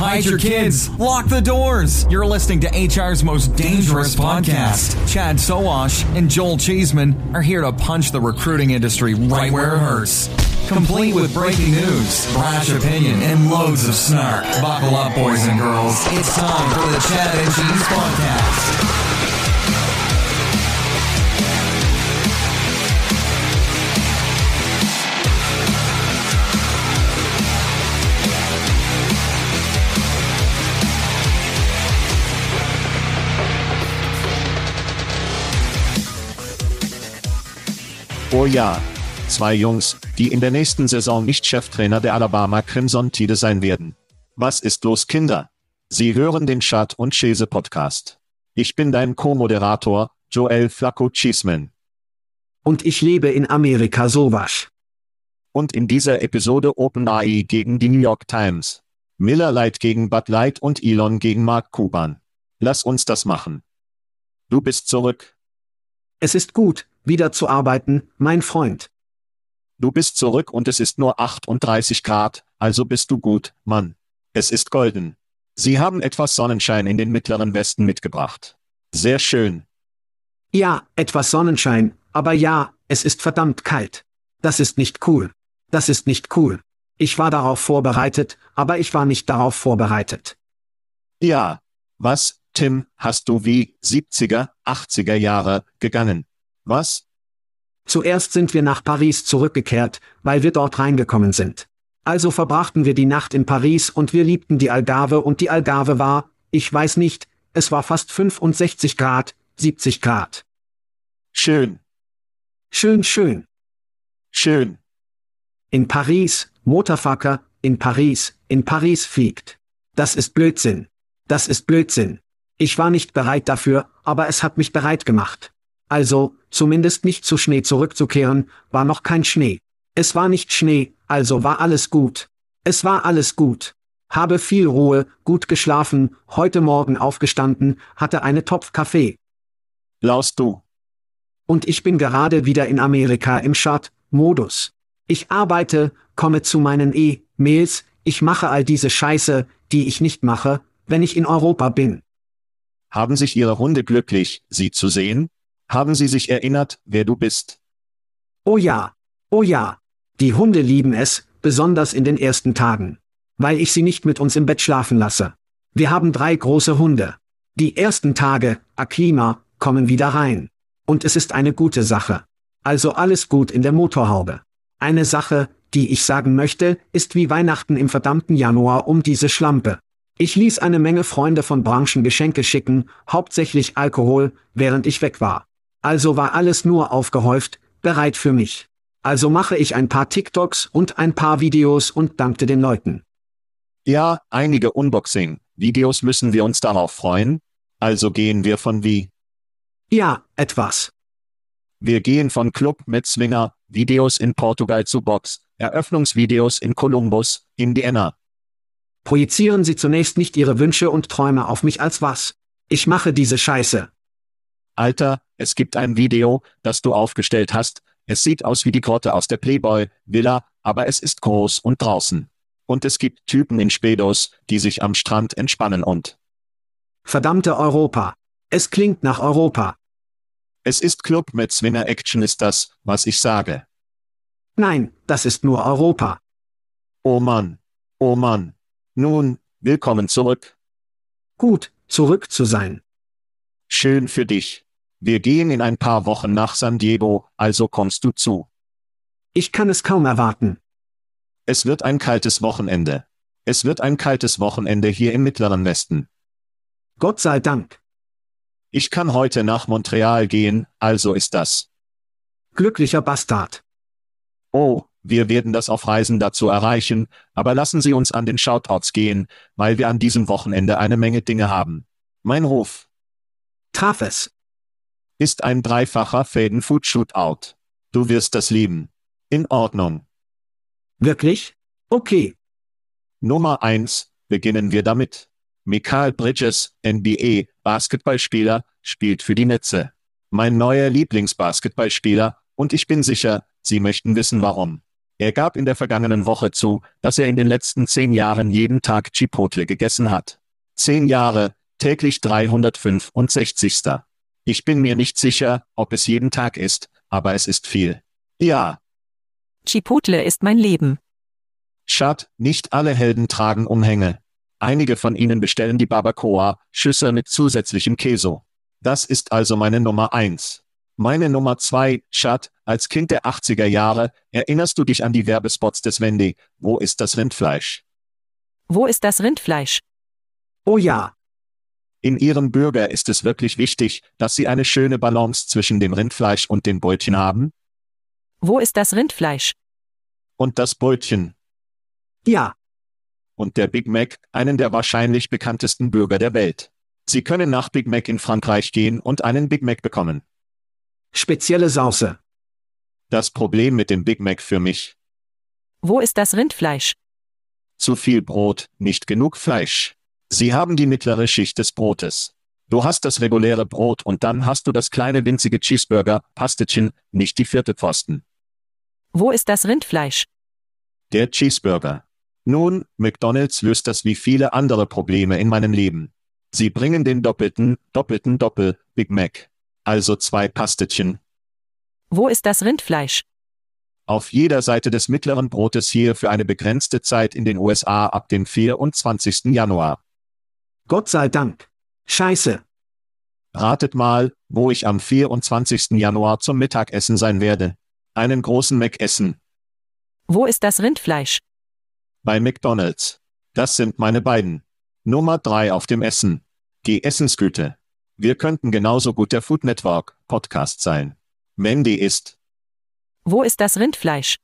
Hide your kids. Lock the doors. You're listening to HR's most dangerous podcast. Chad Soash and Joel Cheeseman are here to punch the recruiting industry right where it hurts. Complete with breaking news, brash opinion, and loads of snark. Buckle up, boys and girls. It's time for the Chad and Cheese Podcast. Oh ja. Zwei Jungs, die in der nächsten Saison nicht Cheftrainer der Alabama Crimson Tide sein werden. Was ist los, Kinder? Sie hören den Schad und Chese Podcast. Ich bin dein Co-Moderator, Joel Flacco Cheeseman. Und ich lebe in Amerika sowas. Und in dieser Episode OpenAI gegen die New York Times. Miller Light gegen Bud Light und Elon gegen Mark Cuban. Lass uns das machen. Du bist zurück. Es ist gut, wieder zu arbeiten, mein Freund. Du bist zurück und es ist nur 38 Grad, also bist du gut, Mann. Es ist golden. Sie haben etwas Sonnenschein in den mittleren Westen mitgebracht. Sehr schön. Ja, etwas Sonnenschein, aber ja, es ist verdammt kalt. Das ist nicht cool. Das ist nicht cool. Ich war darauf vorbereitet, aber ich war nicht darauf vorbereitet. Ja. Was, Tim, hast du wie 70er, 80er Jahre gegangen? Was? Zuerst sind wir nach Paris zurückgekehrt, weil wir dort reingekommen sind. Also verbrachten wir die Nacht in Paris und wir liebten die Algarve und die Algarve war, ich weiß nicht, es war fast 65 Grad, 70 Grad. Schön. Schön, schön. Schön. In Paris, Motorfucker, in Paris, in Paris fliegt. Das ist Blödsinn. Das ist Blödsinn. Ich war nicht bereit dafür, aber es hat mich bereit gemacht. Also, zumindest nicht zu Schnee zurückzukehren, war noch kein Schnee. Es war nicht Schnee, also war alles gut. Es war alles gut. Habe viel Ruhe, gut geschlafen, heute Morgen aufgestanden, hatte eine Topf Kaffee. Laust du. Und ich bin gerade wieder in Amerika im Chart-Modus. Ich arbeite, komme zu meinen E-Mails, ich mache all diese Scheiße, die ich nicht mache, wenn ich in Europa bin. Haben sich Ihre Hunde glücklich, Sie zu sehen? Haben Sie sich erinnert, wer du bist? Oh ja, oh ja. Die Hunde lieben es, besonders in den ersten Tagen. Weil ich sie nicht mit uns im Bett schlafen lasse. Wir haben drei große Hunde. Die ersten Tage, Akima, kommen wieder rein. Und es ist eine gute Sache. Also alles gut in der Motorhaube. Eine Sache, die ich sagen möchte, ist wie Weihnachten im verdammten Januar um diese Schlampe. Ich ließ eine Menge Freunde von Branchen Geschenke schicken, hauptsächlich Alkohol, während ich weg war. Also war alles nur aufgehäuft, bereit für mich. Also mache ich ein paar TikToks und ein paar Videos und dankte den Leuten. Ja, einige Unboxing-Videos müssen wir uns darauf freuen. Also gehen wir von wie? Ja, etwas. Wir gehen von Club mit Swinger, Videos in Portugal zu Box, Eröffnungsvideos in Columbus, Indiana. Projizieren Sie zunächst nicht Ihre Wünsche und Träume auf mich als was. Ich mache diese Scheiße. Alter, es gibt ein Video, das du aufgestellt hast. Es sieht aus wie die Grotte aus der Playboy-Villa, aber es ist groß und draußen. Und es gibt Typen in Spedos, die sich am Strand entspannen und. Verdammte Europa. Es klingt nach Europa. Es ist Club mit Swinger Action ist das, was ich sage. Nein, das ist nur Europa. Oh Mann. Oh Mann. Nun, willkommen zurück. Gut, zurück zu sein. Schön für dich. Wir gehen in ein paar Wochen nach San Diego, also kommst du zu. Ich kann es kaum erwarten. Es wird ein kaltes Wochenende. Es wird ein kaltes Wochenende hier im Mittleren Westen. Gott sei Dank. Ich kann heute nach Montreal gehen, also ist das. Glücklicher Bastard. Oh, wir werden das auf Reisen dazu erreichen, aber lassen Sie uns an den Shoutouts gehen, weil wir an diesem Wochenende eine Menge Dinge haben. Mein Ruf. Traf es. Ist ein dreifacher Faden Food Shootout. Du wirst das lieben. In Ordnung. Wirklich? Okay. Nummer eins. beginnen wir damit. Michael Bridges, NBA, Basketballspieler, spielt für die Netze. Mein neuer Lieblingsbasketballspieler, und ich bin sicher, Sie möchten wissen warum. Er gab in der vergangenen Woche zu, dass er in den letzten zehn Jahren jeden Tag Chipotle gegessen hat. Zehn Jahre, täglich 365. Ich bin mir nicht sicher, ob es jeden Tag ist, aber es ist viel. Ja. Chipotle ist mein Leben. Schad, nicht alle Helden tragen Umhänge. Einige von ihnen bestellen die Barbacoa, Schüsse mit zusätzlichem Käse. Das ist also meine Nummer eins. Meine Nummer zwei, Schad, als Kind der 80er Jahre, erinnerst du dich an die Werbespots des Wendy? Wo ist das Rindfleisch? Wo ist das Rindfleisch? Oh ja. In ihrem Bürger ist es wirklich wichtig, dass sie eine schöne Balance zwischen dem Rindfleisch und den Brötchen haben? Wo ist das Rindfleisch? Und das Brötchen. Ja. Und der Big Mac, einen der wahrscheinlich bekanntesten Bürger der Welt. Sie können nach Big Mac in Frankreich gehen und einen Big Mac bekommen. Spezielle Sauce. Das Problem mit dem Big Mac für mich. Wo ist das Rindfleisch? Zu viel Brot, nicht genug Fleisch. Sie haben die mittlere Schicht des Brotes. Du hast das reguläre Brot und dann hast du das kleine winzige Cheeseburger, Pastetchen, nicht die vierte Pfosten. Wo ist das Rindfleisch? Der Cheeseburger. Nun, McDonald's löst das wie viele andere Probleme in meinem Leben. Sie bringen den doppelten, doppelten Doppel, Big Mac. Also zwei Pastetchen. Wo ist das Rindfleisch? Auf jeder Seite des mittleren Brotes hier für eine begrenzte Zeit in den USA ab dem 24. Januar. Gott sei Dank. Scheiße. Ratet mal, wo ich am 24. Januar zum Mittagessen sein werde. Einen großen Mac essen. Wo ist das Rindfleisch? Bei McDonald's. Das sind meine beiden. Nummer drei auf dem Essen. Die Essensgüte. Wir könnten genauso gut der Food Network Podcast sein. Wendy ist. Wo ist das Rindfleisch?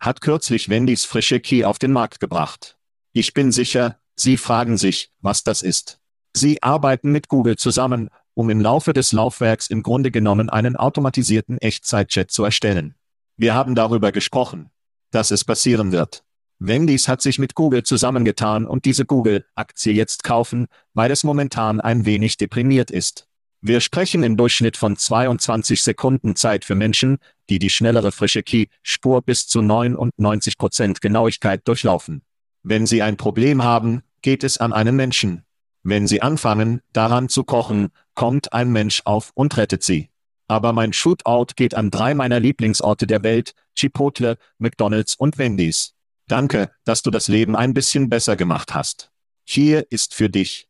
Hat kürzlich Wendys frische Key auf den Markt gebracht. Ich bin sicher, Sie fragen sich, was das ist. Sie arbeiten mit Google zusammen, um im Laufe des Laufwerks im Grunde genommen einen automatisierten Echtzeitchat zu erstellen. Wir haben darüber gesprochen, dass es passieren wird. Wendys hat sich mit Google zusammengetan und diese Google-Aktie jetzt kaufen, weil es momentan ein wenig deprimiert ist. Wir sprechen im Durchschnitt von 22 Sekunden Zeit für Menschen, die die schnellere frische Key-Spur bis zu 99% Genauigkeit durchlaufen. Wenn Sie ein Problem haben, geht es an einen Menschen. Wenn Sie anfangen, daran zu kochen, kommt ein Mensch auf und rettet Sie. Aber mein Shootout geht an drei meiner Lieblingsorte der Welt, Chipotle, McDonald's und Wendy's. Danke, dass du das Leben ein bisschen besser gemacht hast. Hier ist für dich.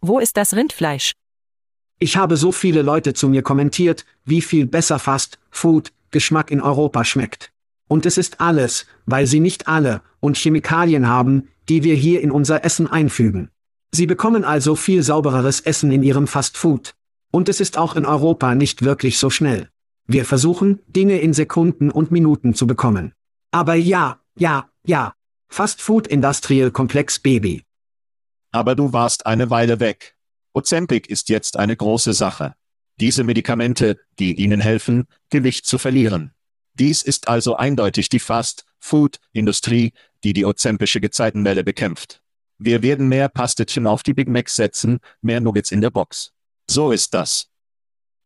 Wo ist das Rindfleisch? Ich habe so viele Leute zu mir kommentiert, wie viel besser Fast Food Geschmack in Europa schmeckt. Und es ist alles, weil sie nicht alle und Chemikalien haben, die wir hier in unser Essen einfügen. Sie bekommen also viel saubereres Essen in ihrem Fast Food. Und es ist auch in Europa nicht wirklich so schnell. Wir versuchen, Dinge in Sekunden und Minuten zu bekommen. Aber ja, ja, ja. Fast Food Industrial Komplex Baby. Aber du warst eine Weile weg. Ozempic ist jetzt eine große Sache. Diese Medikamente, die Ihnen helfen, Gewicht zu verlieren. Dies ist also eindeutig die Fast-Food-Industrie, die die ozempische Gezeitenwelle bekämpft. Wir werden mehr Pastetchen auf die Big Macs setzen, mehr Nuggets in der Box. So ist das.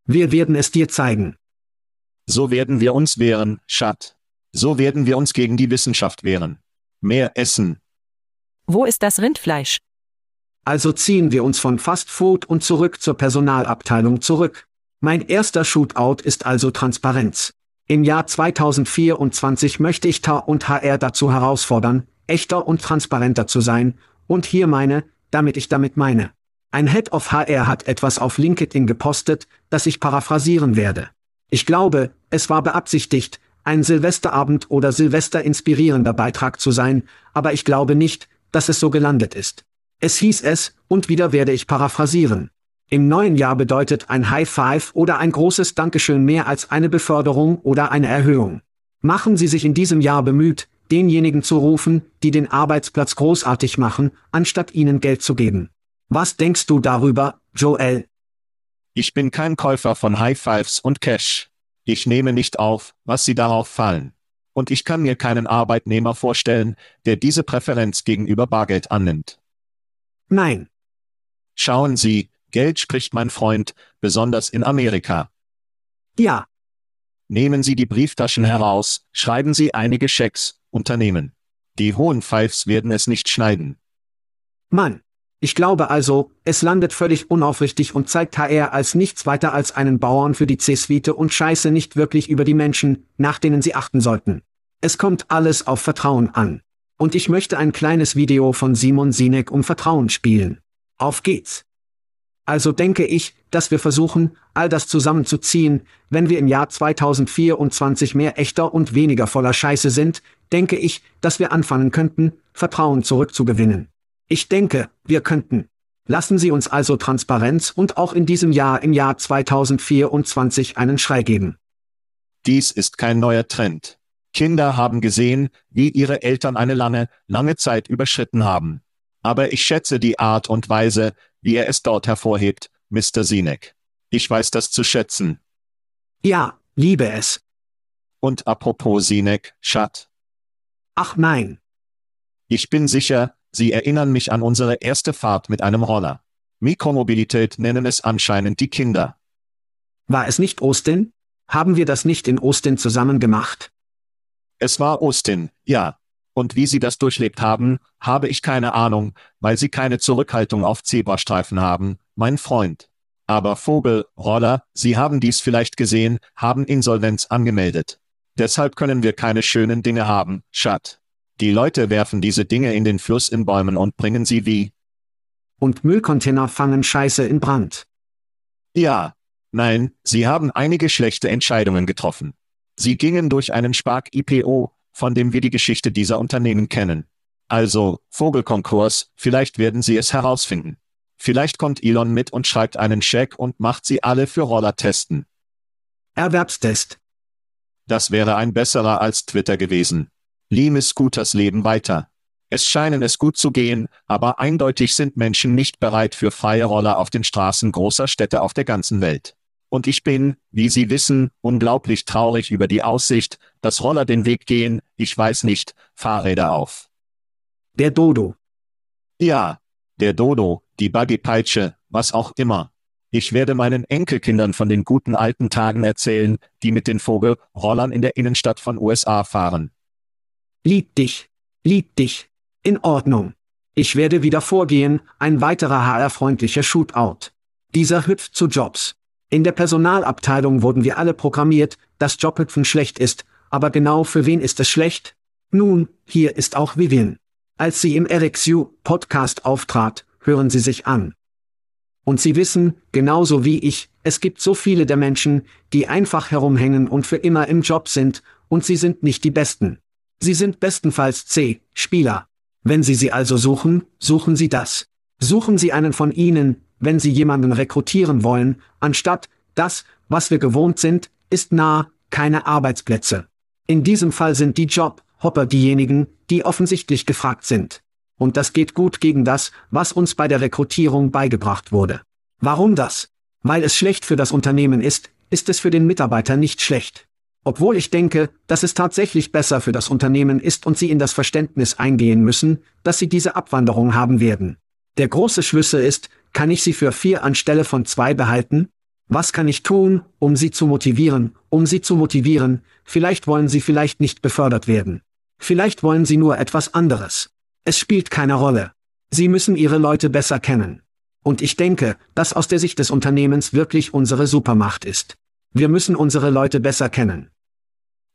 Wir werden es dir zeigen. So werden wir uns wehren, Schat. So werden wir uns gegen die Wissenschaft wehren. Mehr essen. Wo ist das Rindfleisch? Also ziehen wir uns von Fast Food und zurück zur Personalabteilung zurück. Mein erster Shootout ist also Transparenz. Im Jahr 2024 möchte ich TA und HR dazu herausfordern, echter und transparenter zu sein, und hier meine, damit ich damit meine. Ein Head of HR hat etwas auf LinkedIn gepostet, das ich paraphrasieren werde. Ich glaube, es war beabsichtigt, ein Silvesterabend oder Silvester inspirierender Beitrag zu sein, aber ich glaube nicht, dass es so gelandet ist. Es hieß es, und wieder werde ich paraphrasieren. Im neuen Jahr bedeutet ein High Five oder ein großes Dankeschön mehr als eine Beförderung oder eine Erhöhung. Machen Sie sich in diesem Jahr bemüht, denjenigen zu rufen, die den Arbeitsplatz großartig machen, anstatt ihnen Geld zu geben. Was denkst du darüber, Joel? Ich bin kein Käufer von High Fives und Cash. Ich nehme nicht auf, was Sie darauf fallen. Und ich kann mir keinen Arbeitnehmer vorstellen, der diese Präferenz gegenüber Bargeld annimmt. Nein. Schauen Sie, Geld spricht mein Freund, besonders in Amerika. Ja. Nehmen Sie die Brieftaschen heraus, schreiben Sie einige Schecks, Unternehmen. Die hohen Pfeifs werden es nicht schneiden. Mann. Ich glaube also, es landet völlig unaufrichtig und zeigt HR als nichts weiter als einen Bauern für die C-Suite und scheiße nicht wirklich über die Menschen, nach denen sie achten sollten. Es kommt alles auf Vertrauen an. Und ich möchte ein kleines Video von Simon Sinek um Vertrauen spielen. Auf geht's. Also denke ich, dass wir versuchen, all das zusammenzuziehen, wenn wir im Jahr 2024 mehr echter und weniger voller Scheiße sind, denke ich, dass wir anfangen könnten, Vertrauen zurückzugewinnen. Ich denke, wir könnten. Lassen Sie uns also Transparenz und auch in diesem Jahr im Jahr 2024 einen Schrei geben. Dies ist kein neuer Trend. Kinder haben gesehen, wie ihre Eltern eine lange, lange Zeit überschritten haben. Aber ich schätze die Art und Weise, wie er es dort hervorhebt, Mr. Sinek. Ich weiß das zu schätzen. Ja, liebe es. Und apropos Sinek, Schat. Ach nein. Ich bin sicher, Sie erinnern mich an unsere erste Fahrt mit einem Roller. Mikromobilität nennen es anscheinend die Kinder. War es nicht Austin? Haben wir das nicht in Austin zusammen gemacht? Es war Austin, ja. Und wie Sie das durchlebt haben, habe ich keine Ahnung, weil Sie keine Zurückhaltung auf Zebrastreifen haben, mein Freund. Aber Vogel, Roller, Sie haben dies vielleicht gesehen, haben Insolvenz angemeldet. Deshalb können wir keine schönen Dinge haben, Schat. Die Leute werfen diese Dinge in den Fluss in Bäumen und bringen sie wie. Und Müllcontainer fangen Scheiße in Brand. Ja. Nein, sie haben einige schlechte Entscheidungen getroffen. Sie gingen durch einen Spark-IPO, von dem wir die Geschichte dieser Unternehmen kennen. Also, Vogelkonkurs, vielleicht werden sie es herausfinden. Vielleicht kommt Elon mit und schreibt einen Scheck und macht sie alle für Roller testen. Erwerbstest. Das wäre ein besserer als Twitter gewesen. Lime Scooters leben weiter. Es scheinen es gut zu gehen, aber eindeutig sind Menschen nicht bereit für freie Roller auf den Straßen großer Städte auf der ganzen Welt. Und ich bin, wie Sie wissen, unglaublich traurig über die Aussicht, dass Roller den Weg gehen, ich weiß nicht, Fahrräder auf. Der Dodo. Ja, der Dodo, die Buggy-Peitsche, was auch immer. Ich werde meinen Enkelkindern von den guten alten Tagen erzählen, die mit den Vogelrollern in der Innenstadt von USA fahren. Lieb dich. Lieb dich. In Ordnung. Ich werde wieder vorgehen, ein weiterer HR-freundlicher Shootout. Dieser hüpft zu Jobs. In der Personalabteilung wurden wir alle programmiert, dass Jobhüpfen schlecht ist, aber genau für wen ist es schlecht? Nun, hier ist auch Vivian. Als sie im RxU Podcast auftrat, hören Sie sich an. Und Sie wissen, genauso wie ich, es gibt so viele der Menschen, die einfach herumhängen und für immer im Job sind, und sie sind nicht die Besten. Sie sind bestenfalls C, Spieler. Wenn Sie sie also suchen, suchen Sie das. Suchen Sie einen von ihnen, wenn Sie jemanden rekrutieren wollen, anstatt, das, was wir gewohnt sind, ist nah, keine Arbeitsplätze. In diesem Fall sind die Job, Hopper diejenigen, die offensichtlich gefragt sind. Und das geht gut gegen das, was uns bei der Rekrutierung beigebracht wurde. Warum das? Weil es schlecht für das Unternehmen ist, ist es für den Mitarbeiter nicht schlecht. Obwohl ich denke, dass es tatsächlich besser für das Unternehmen ist und sie in das Verständnis eingehen müssen, dass sie diese Abwanderung haben werden. Der große Schlüssel ist, kann ich sie für vier anstelle von zwei behalten? Was kann ich tun, um sie zu motivieren, um sie zu motivieren, vielleicht wollen sie vielleicht nicht befördert werden. Vielleicht wollen sie nur etwas anderes. Es spielt keine Rolle. Sie müssen ihre Leute besser kennen. Und ich denke, dass aus der Sicht des Unternehmens wirklich unsere Supermacht ist. Wir müssen unsere Leute besser kennen.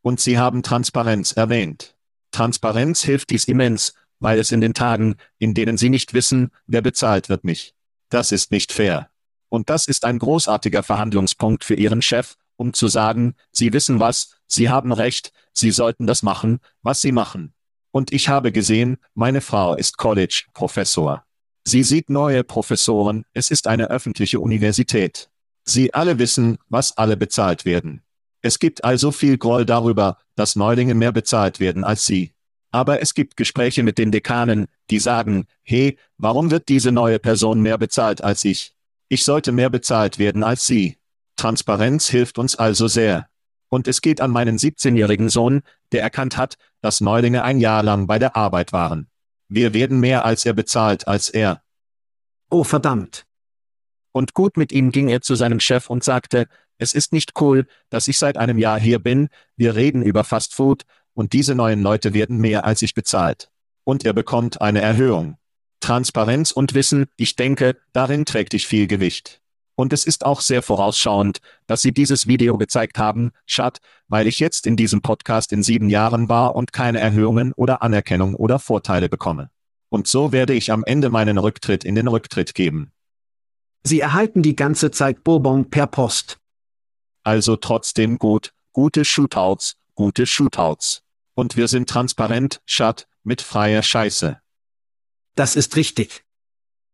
Und Sie haben Transparenz erwähnt. Transparenz hilft dies immens, weil es in den Tagen, in denen Sie nicht wissen, wer bezahlt wird mich. Das ist nicht fair. Und das ist ein großartiger Verhandlungspunkt für Ihren Chef, um zu sagen, Sie wissen was, Sie haben recht, Sie sollten das machen, was Sie machen. Und ich habe gesehen, meine Frau ist College-Professor. Sie sieht neue Professoren, es ist eine öffentliche Universität. Sie alle wissen, was alle bezahlt werden. Es gibt also viel Groll darüber, dass Neulinge mehr bezahlt werden als sie. Aber es gibt Gespräche mit den Dekanen, die sagen, hey, warum wird diese neue Person mehr bezahlt als ich? Ich sollte mehr bezahlt werden als sie. Transparenz hilft uns also sehr. Und es geht an meinen 17-jährigen Sohn, der erkannt hat, dass Neulinge ein Jahr lang bei der Arbeit waren. Wir werden mehr als er bezahlt als er. Oh verdammt. Und gut mit ihm ging er zu seinem Chef und sagte, es ist nicht cool, dass ich seit einem Jahr hier bin, wir reden über Fast Food, und diese neuen Leute werden mehr als ich bezahlt. Und er bekommt eine Erhöhung. Transparenz und Wissen, ich denke, darin trägt ich viel Gewicht. Und es ist auch sehr vorausschauend, dass Sie dieses Video gezeigt haben, Schat, weil ich jetzt in diesem Podcast in sieben Jahren war und keine Erhöhungen oder Anerkennung oder Vorteile bekomme. Und so werde ich am Ende meinen Rücktritt in den Rücktritt geben. Sie erhalten die ganze Zeit Bourbon per Post. Also trotzdem gut, gute Shootouts, gute Shootouts. Und wir sind transparent, Schat, mit freier Scheiße. Das ist richtig.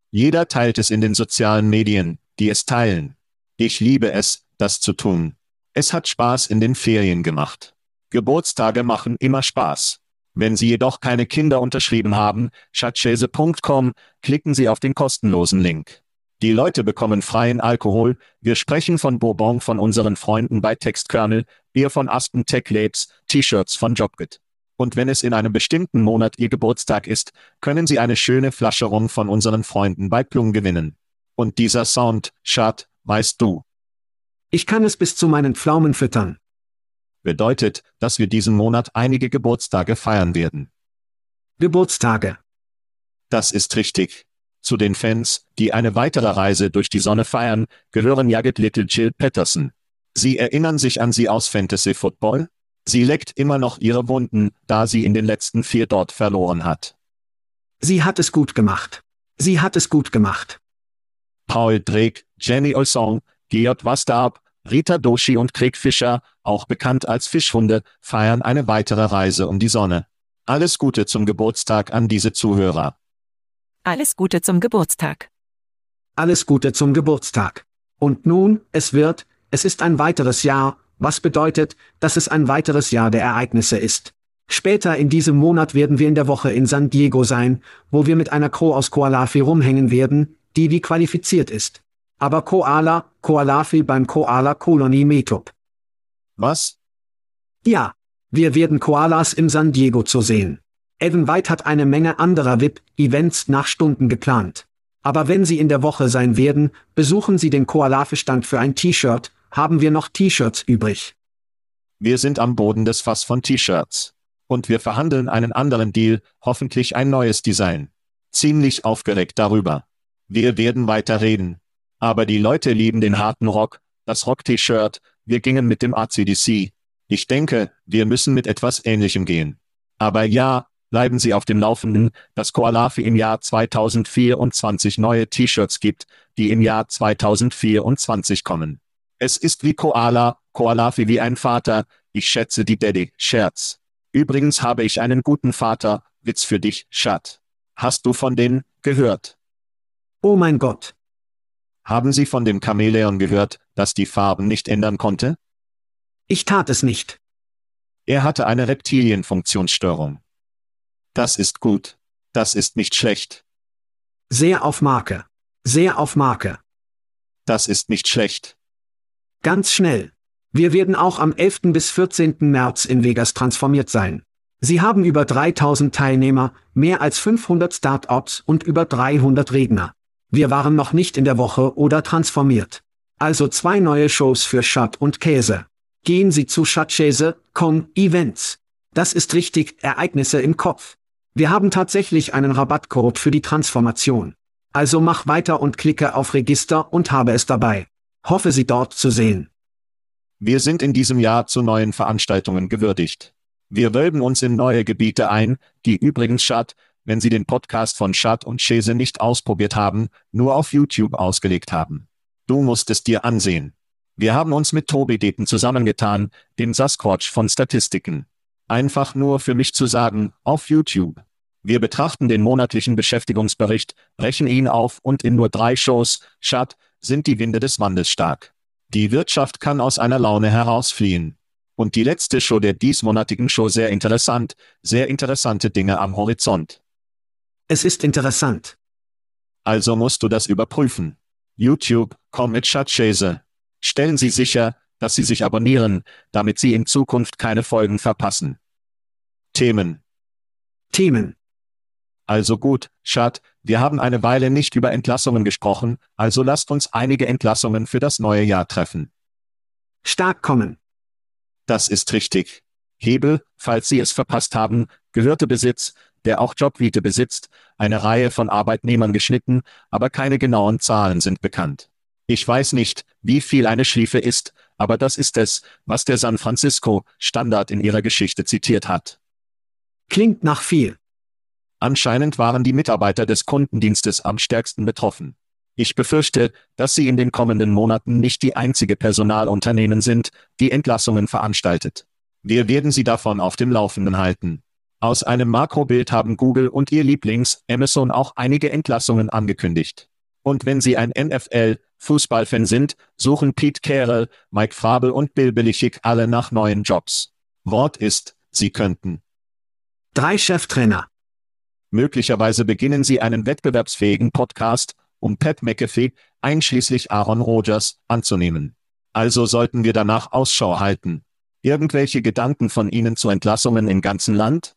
Jeder teilt es in den sozialen Medien, die es teilen. Ich liebe es, das zu tun. Es hat Spaß in den Ferien gemacht. Geburtstage machen immer Spaß. Wenn Sie jedoch keine Kinder unterschrieben haben, chatchese.com, klicken Sie auf den kostenlosen Link. Die Leute bekommen freien Alkohol, wir sprechen von Bourbon von unseren Freunden bei Textkernel, Bier von Aspen Tech Labs, T-Shirts von Jobgit. Und wenn es in einem bestimmten Monat Ihr Geburtstag ist, können Sie eine schöne Flasche Rum von unseren Freunden bei Plum gewinnen. Und dieser Sound, Schad, weißt du. Ich kann es bis zu meinen Pflaumen füttern. Bedeutet, dass wir diesen Monat einige Geburtstage feiern werden. Geburtstage. Das ist richtig. Zu den Fans, die eine weitere Reise durch die Sonne feiern, gehören Jagged Little Jill Patterson. Sie erinnern sich an sie aus Fantasy Football? Sie leckt immer noch ihre Wunden, da sie in den letzten vier dort verloren hat. Sie hat es gut gemacht. Sie hat es gut gemacht. Paul Drake, Jenny Olsong, Georg Wastab, Rita Doshi und Craig Fischer, auch bekannt als Fischhunde, feiern eine weitere Reise um die Sonne. Alles Gute zum Geburtstag an diese Zuhörer. Alles Gute zum Geburtstag. Alles Gute zum Geburtstag. Und nun, es wird, es ist ein weiteres Jahr, was bedeutet, dass es ein weiteres Jahr der Ereignisse ist. Später in diesem Monat werden wir in der Woche in San Diego sein, wo wir mit einer Crew aus Koalafi rumhängen werden, die wie qualifiziert ist. Aber Koala, Koalafi beim Koala Colony Meetup. Was? Ja. Wir werden Koalas im San Diego zu sehen. Evan White hat eine Menge anderer VIP-Events nach Stunden geplant. Aber wenn Sie in der Woche sein werden, besuchen Sie den Koalafi-Stand für ein T-Shirt, haben wir noch T-Shirts übrig. Wir sind am Boden des Fass von T-Shirts. Und wir verhandeln einen anderen Deal, hoffentlich ein neues Design. Ziemlich aufgeregt darüber. Wir werden weiter reden. Aber die Leute lieben den harten Rock, das Rock-T-Shirt, wir gingen mit dem ACDC. Ich denke, wir müssen mit etwas Ähnlichem gehen. Aber ja, bleiben Sie auf dem Laufenden, dass Koalafi im Jahr 2024 neue T-Shirts gibt, die im Jahr 2024 kommen. Es ist wie Koala, Koalafi wie ein Vater, ich schätze die Daddy, Scherz. Übrigens habe ich einen guten Vater, Witz für dich, Schat. Hast du von denen gehört? Oh mein Gott. Haben Sie von dem Chamäleon gehört, das die Farben nicht ändern konnte? Ich tat es nicht. Er hatte eine Reptilienfunktionsstörung. Das ist gut. Das ist nicht schlecht. Sehr auf Marke. Sehr auf Marke. Das ist nicht schlecht. Ganz schnell. Wir werden auch am 11. bis 14. März in Vegas transformiert sein. Sie haben über 3000 Teilnehmer, mehr als 500 Startups und über 300 Redner. Wir waren noch nicht in der Woche oder transformiert. Also zwei neue Shows für Schatt und Käse. Gehen Sie zu Schattkäse.com Events. Das ist richtig, Ereignisse im Kopf. Wir haben tatsächlich einen Rabattcode für die Transformation. Also mach weiter und klicke auf Register und habe es dabei. Hoffe Sie dort zu sehen. Wir sind in diesem Jahr zu neuen Veranstaltungen gewürdigt. Wir wölben uns in neue Gebiete ein, die übrigens Schad, wenn Sie den Podcast von Schad und Chese nicht ausprobiert haben, nur auf YouTube ausgelegt haben. Du musst es dir ansehen. Wir haben uns mit Tobi Deten zusammengetan, dem Sasquatch von Statistiken. Einfach nur für mich zu sagen, auf YouTube. Wir betrachten den monatlichen Beschäftigungsbericht, brechen ihn auf und in nur drei Shows, Schad, sind die Winde des Wandels stark. Die Wirtschaft kann aus einer Laune herausfliehen. Und die letzte Show der diesmonatigen Show sehr interessant, sehr interessante Dinge am Horizont. Es ist interessant. Also musst du das überprüfen. YouTube, komm mit Schatzschäse. Stellen Sie sicher, dass Sie sich abonnieren, damit Sie in Zukunft keine Folgen verpassen. Themen. Themen. Also gut, Schad, wir haben eine Weile nicht über Entlassungen gesprochen, also lasst uns einige Entlassungen für das neue Jahr treffen. Stark kommen. Das ist richtig. Hebel, falls Sie es verpasst haben, gehörte Besitz, der auch Jobvite besitzt, eine Reihe von Arbeitnehmern geschnitten, aber keine genauen Zahlen sind bekannt. Ich weiß nicht, wie viel eine Schliefe ist, aber das ist es, was der San Francisco Standard in ihrer Geschichte zitiert hat. Klingt nach viel. Anscheinend waren die Mitarbeiter des Kundendienstes am stärksten betroffen. Ich befürchte, dass sie in den kommenden Monaten nicht die einzige Personalunternehmen sind, die Entlassungen veranstaltet. Wir werden sie davon auf dem Laufenden halten. Aus einem Makrobild haben Google und ihr Lieblings Amazon auch einige Entlassungen angekündigt. Und wenn Sie ein NFL-Fußballfan sind, suchen Pete Carroll, Mike Frabel und Bill Belichick alle nach neuen Jobs. Wort ist, sie könnten. Drei Cheftrainer. Möglicherweise beginnen Sie einen wettbewerbsfähigen Podcast, um Pat McAfee, einschließlich Aaron Rodgers, anzunehmen. Also sollten wir danach Ausschau halten. Irgendwelche Gedanken von Ihnen zu Entlassungen im ganzen Land?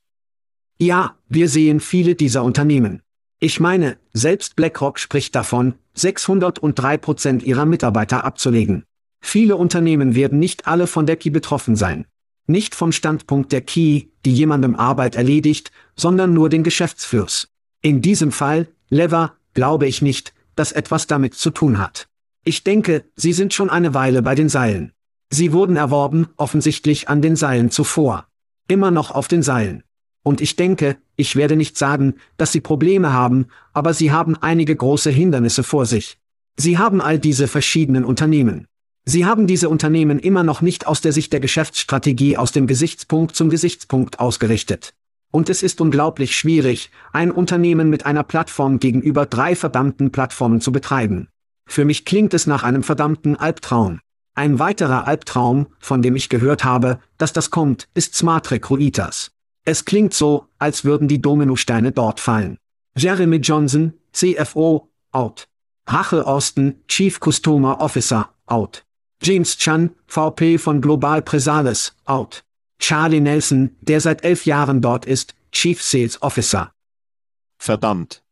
Ja, wir sehen viele dieser Unternehmen. Ich meine, selbst BlackRock spricht davon, 603 Prozent ihrer Mitarbeiter abzulegen. Viele Unternehmen werden nicht alle von der Key betroffen sein. Nicht vom Standpunkt der Key, die jemandem Arbeit erledigt, sondern nur den Geschäftsführs. In diesem Fall, Lever, glaube ich nicht, dass etwas damit zu tun hat. Ich denke, sie sind schon eine Weile bei den Seilen. Sie wurden erworben, offensichtlich an den Seilen zuvor. Immer noch auf den Seilen. Und ich denke, ich werde nicht sagen, dass sie Probleme haben, aber sie haben einige große Hindernisse vor sich. Sie haben all diese verschiedenen Unternehmen. Sie haben diese Unternehmen immer noch nicht aus der Sicht der Geschäftsstrategie aus dem Gesichtspunkt zum Gesichtspunkt ausgerichtet. Und es ist unglaublich schwierig, ein Unternehmen mit einer Plattform gegenüber drei verdammten Plattformen zu betreiben. Für mich klingt es nach einem verdammten Albtraum. Ein weiterer Albtraum, von dem ich gehört habe, dass das kommt, ist Smart Recruiters. Es klingt so, als würden die Dominosteine dort fallen. Jeremy Johnson, CFO, out. Rachel Austin, Chief Customer Officer, out. James Chan, VP von Global Presales, out. Charlie Nelson, der seit elf Jahren dort ist, Chief Sales Officer. Verdammt.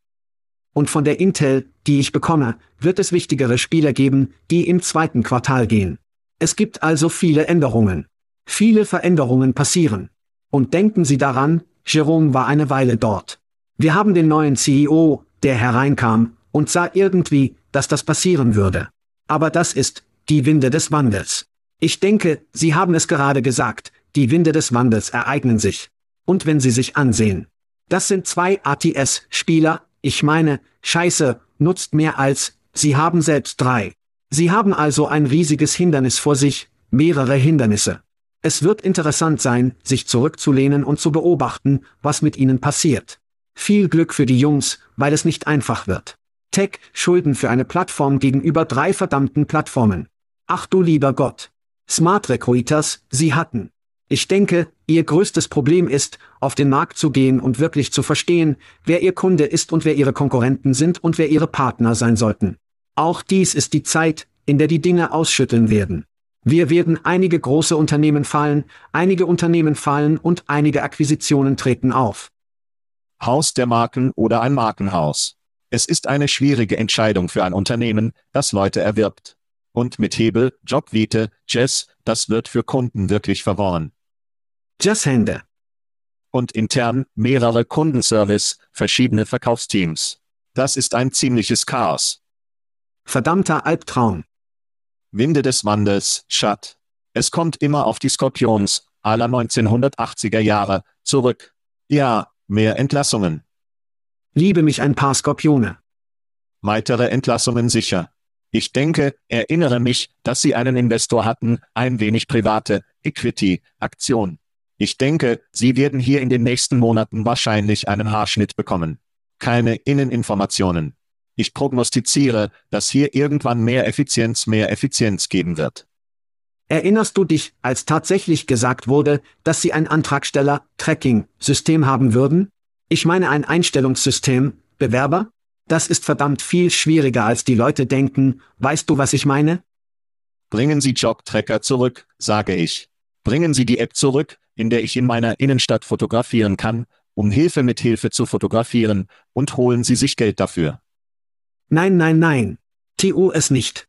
Und von der Intel, die ich bekomme, wird es wichtigere Spieler geben, die im zweiten Quartal gehen. Es gibt also viele Änderungen. Viele Veränderungen passieren. Und denken Sie daran, Jerome war eine Weile dort. Wir haben den neuen CEO, der hereinkam, und sah irgendwie, dass das passieren würde. Aber das ist, die Winde des Wandels. Ich denke, Sie haben es gerade gesagt, die Winde des Wandels ereignen sich. Und wenn Sie sich ansehen. Das sind zwei ATS-Spieler, ich meine, Scheiße, nutzt mehr als, Sie haben selbst drei. Sie haben also ein riesiges Hindernis vor sich, mehrere Hindernisse. Es wird interessant sein, sich zurückzulehnen und zu beobachten, was mit ihnen passiert. Viel Glück für die Jungs, weil es nicht einfach wird. Tech, Schulden für eine Plattform gegenüber drei verdammten Plattformen. Ach du lieber Gott. Smart Recruiters, sie hatten. Ich denke, Ihr größtes Problem ist, auf den Markt zu gehen und wirklich zu verstehen, wer Ihr Kunde ist und wer Ihre Konkurrenten sind und wer Ihre Partner sein sollten. Auch dies ist die Zeit, in der die Dinge ausschütteln werden. Wir werden einige große Unternehmen fallen, einige Unternehmen fallen und einige Akquisitionen treten auf. Haus der Marken oder ein Markenhaus. Es ist eine schwierige Entscheidung für ein Unternehmen, das Leute erwirbt. Und mit Hebel, Jobvite, Jess, das wird für Kunden wirklich verworren. Just Hände. Und intern mehrere Kundenservice, verschiedene Verkaufsteams. Das ist ein ziemliches Chaos. Verdammter Albtraum. Winde des Wandels, Schatt. Es kommt immer auf die Skorpions, aller 1980er Jahre, zurück. Ja, mehr Entlassungen. Liebe mich ein paar Skorpione. Weitere Entlassungen sicher. Ich denke, erinnere mich, dass Sie einen Investor hatten, ein wenig private Equity-Aktion. Ich denke, Sie werden hier in den nächsten Monaten wahrscheinlich einen Haarschnitt bekommen. Keine Inneninformationen. Ich prognostiziere, dass hier irgendwann mehr Effizienz mehr Effizienz geben wird. Erinnerst du dich, als tatsächlich gesagt wurde, dass Sie ein Antragsteller-Tracking-System haben würden? Ich meine ein Einstellungssystem, Bewerber? Das ist verdammt viel schwieriger als die Leute denken, weißt du, was ich meine? Bringen Sie Jobtracker zurück, sage ich. Bringen Sie die App zurück, in der ich in meiner Innenstadt fotografieren kann, um Hilfe mit Hilfe zu fotografieren, und holen Sie sich Geld dafür. Nein, nein, nein. TU es nicht.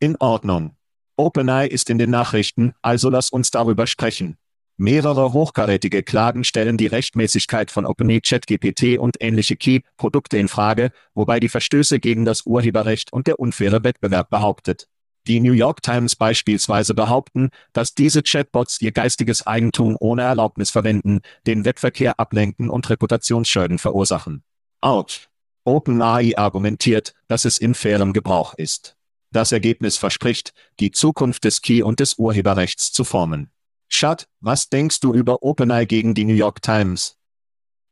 In Ordnung. OpenAI ist in den Nachrichten, also lass uns darüber sprechen. Mehrere hochkarätige Klagen stellen die Rechtmäßigkeit von OpenAI ChatGPT und ähnliche Key-Produkte in Frage, wobei die Verstöße gegen das Urheberrecht und der unfaire Wettbewerb behauptet. Die New York Times beispielsweise behaupten, dass diese Chatbots ihr geistiges Eigentum ohne Erlaubnis verwenden, den Wettverkehr ablenken und Reputationsschäden verursachen. Out. OpenAI argumentiert, dass es in fairem Gebrauch ist. Das Ergebnis verspricht, die Zukunft des Key und des Urheberrechts zu formen. Schad, was denkst du über OpenAI gegen die New York Times?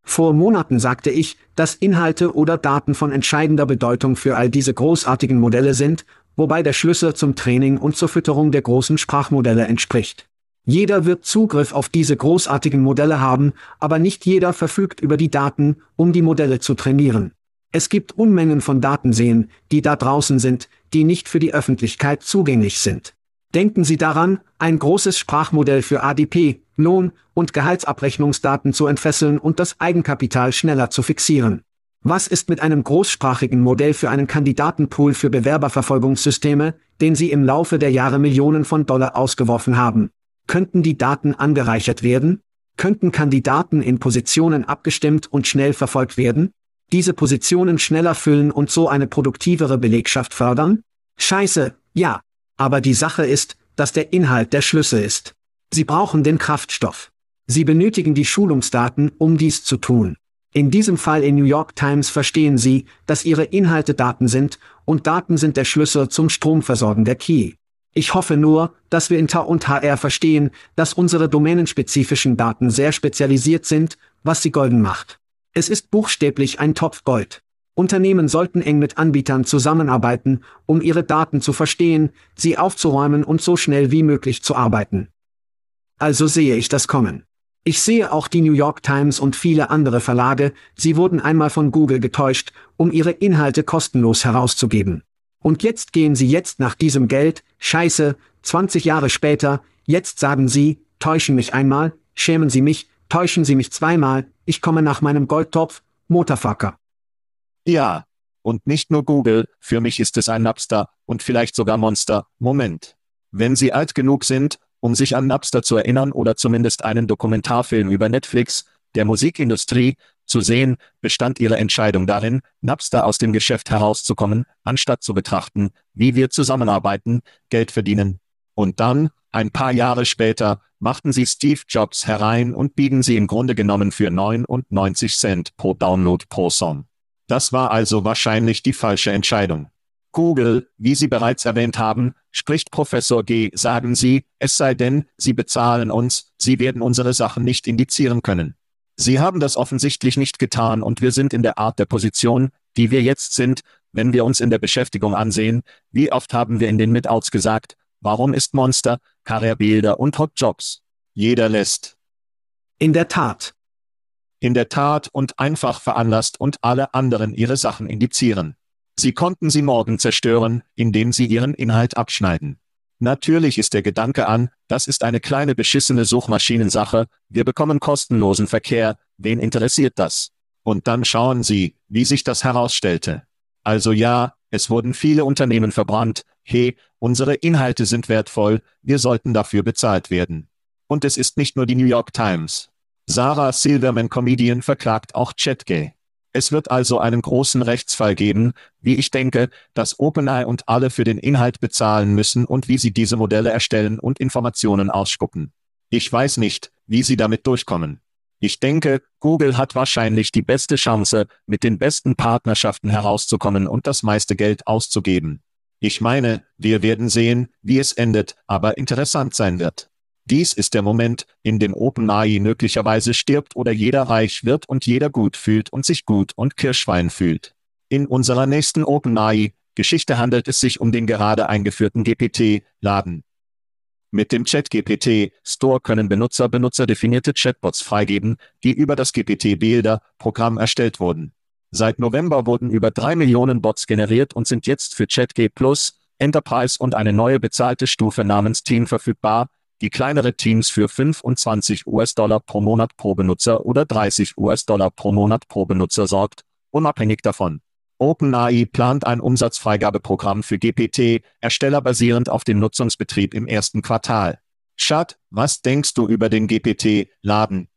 Vor Monaten sagte ich, dass Inhalte oder Daten von entscheidender Bedeutung für all diese großartigen Modelle sind, wobei der Schlüssel zum Training und zur Fütterung der großen Sprachmodelle entspricht. Jeder wird Zugriff auf diese großartigen Modelle haben, aber nicht jeder verfügt über die Daten, um die Modelle zu trainieren. Es gibt Unmengen von Datenseen, die da draußen sind, die nicht für die Öffentlichkeit zugänglich sind. Denken Sie daran, ein großes Sprachmodell für ADP, Lohn- und Gehaltsabrechnungsdaten zu entfesseln und das Eigenkapital schneller zu fixieren. Was ist mit einem großsprachigen Modell für einen Kandidatenpool für Bewerberverfolgungssysteme, den Sie im Laufe der Jahre Millionen von Dollar ausgeworfen haben? Könnten die Daten angereichert werden? Könnten Kandidaten in Positionen abgestimmt und schnell verfolgt werden? Diese Positionen schneller füllen und so eine produktivere Belegschaft fördern? Scheiße, ja. Aber die Sache ist, dass der Inhalt der Schlüssel ist. Sie brauchen den Kraftstoff. Sie benötigen die Schulungsdaten, um dies zu tun. In diesem Fall in New York Times verstehen Sie, dass Ihre Inhalte Daten sind, und Daten sind der Schlüssel zum Stromversorgen der Key. Ich hoffe nur, dass wir in TA und HR verstehen, dass unsere domänenspezifischen Daten sehr spezialisiert sind, was sie golden macht. Es ist buchstäblich ein Topf Gold. Unternehmen sollten eng mit Anbietern zusammenarbeiten, um ihre Daten zu verstehen, sie aufzuräumen und so schnell wie möglich zu arbeiten. Also sehe ich das kommen. Ich sehe auch die New York Times und viele andere Verlage, sie wurden einmal von Google getäuscht, um ihre Inhalte kostenlos herauszugeben. Und jetzt gehen sie jetzt nach diesem Geld, scheiße, 20 Jahre später, jetzt sagen sie, täuschen mich einmal, schämen sie mich, täuschen sie mich zweimal, ich komme nach meinem Goldtopf, Motorfucker. Ja. Und nicht nur Google, für mich ist es ein Napster und vielleicht sogar Monster. Moment. Wenn Sie alt genug sind, um sich an Napster zu erinnern oder zumindest einen Dokumentarfilm über Netflix, der Musikindustrie, zu sehen, bestand ihre Entscheidung darin, Napster aus dem Geschäft herauszukommen, anstatt zu betrachten, wie wir zusammenarbeiten, Geld verdienen. Und dann, ein paar Jahre später, machten sie Steve Jobs herein und biegen sie im Grunde genommen für 99 Cent pro Download pro Song. Das war also wahrscheinlich die falsche Entscheidung. Google, wie Sie bereits erwähnt haben, spricht Professor G. Sagen Sie, es sei denn, Sie bezahlen uns, Sie werden unsere Sachen nicht indizieren können. Sie haben das offensichtlich nicht getan und wir sind in der Art der Position, die wir jetzt sind, wenn wir uns in der Beschäftigung ansehen, wie oft haben wir in den Midouts gesagt, warum ist Monster, Karrierebilder und Hot Jobs? Jeder lässt. In der Tat. In der Tat und einfach veranlasst und alle anderen ihre Sachen indizieren. Sie konnten sie morgen zerstören, indem sie ihren Inhalt abschneiden. Natürlich ist der Gedanke an, das ist eine kleine beschissene Suchmaschinensache, wir bekommen kostenlosen Verkehr, wen interessiert das? Und dann schauen Sie, wie sich das herausstellte. Also ja, es wurden viele Unternehmen verbrannt, hey, unsere Inhalte sind wertvoll, wir sollten dafür bezahlt werden. Und es ist nicht nur die New York Times. Sarah Silverman Comedian verklagt auch Chatgay. Es wird also einen großen Rechtsfall geben, wie ich denke, dass OpenAI und alle für den Inhalt bezahlen müssen und wie sie diese Modelle erstellen und Informationen ausspucken. Ich weiß nicht, wie sie damit durchkommen. Ich denke, Google hat wahrscheinlich die beste Chance, mit den besten Partnerschaften herauszukommen und das meiste Geld auszugeben. Ich meine, wir werden sehen, wie es endet, aber interessant sein wird. Dies ist der Moment, in dem OpenAI möglicherweise stirbt oder jeder reich wird und jeder gut fühlt und sich gut und Kirschwein fühlt. In unserer nächsten OpenAI-Geschichte handelt es sich um den gerade eingeführten GPT-Laden. Mit dem ChatGPT-Store können Benutzer benutzerdefinierte Chatbots freigeben, die über das GPT-Bilder-Programm erstellt wurden. Seit November wurden über drei Millionen Bots generiert und sind jetzt für ChatG Plus, Enterprise und eine neue bezahlte Stufe namens Team verfügbar, die kleinere Teams für 25 US-Dollar pro Monat pro Benutzer oder 30 US-Dollar pro Monat pro Benutzer sorgt, unabhängig davon. OpenAI plant ein Umsatzfreigabeprogramm für GPT, Ersteller basierend auf dem Nutzungsbetrieb im ersten Quartal. Chad, was denkst du über den GPT-Laden?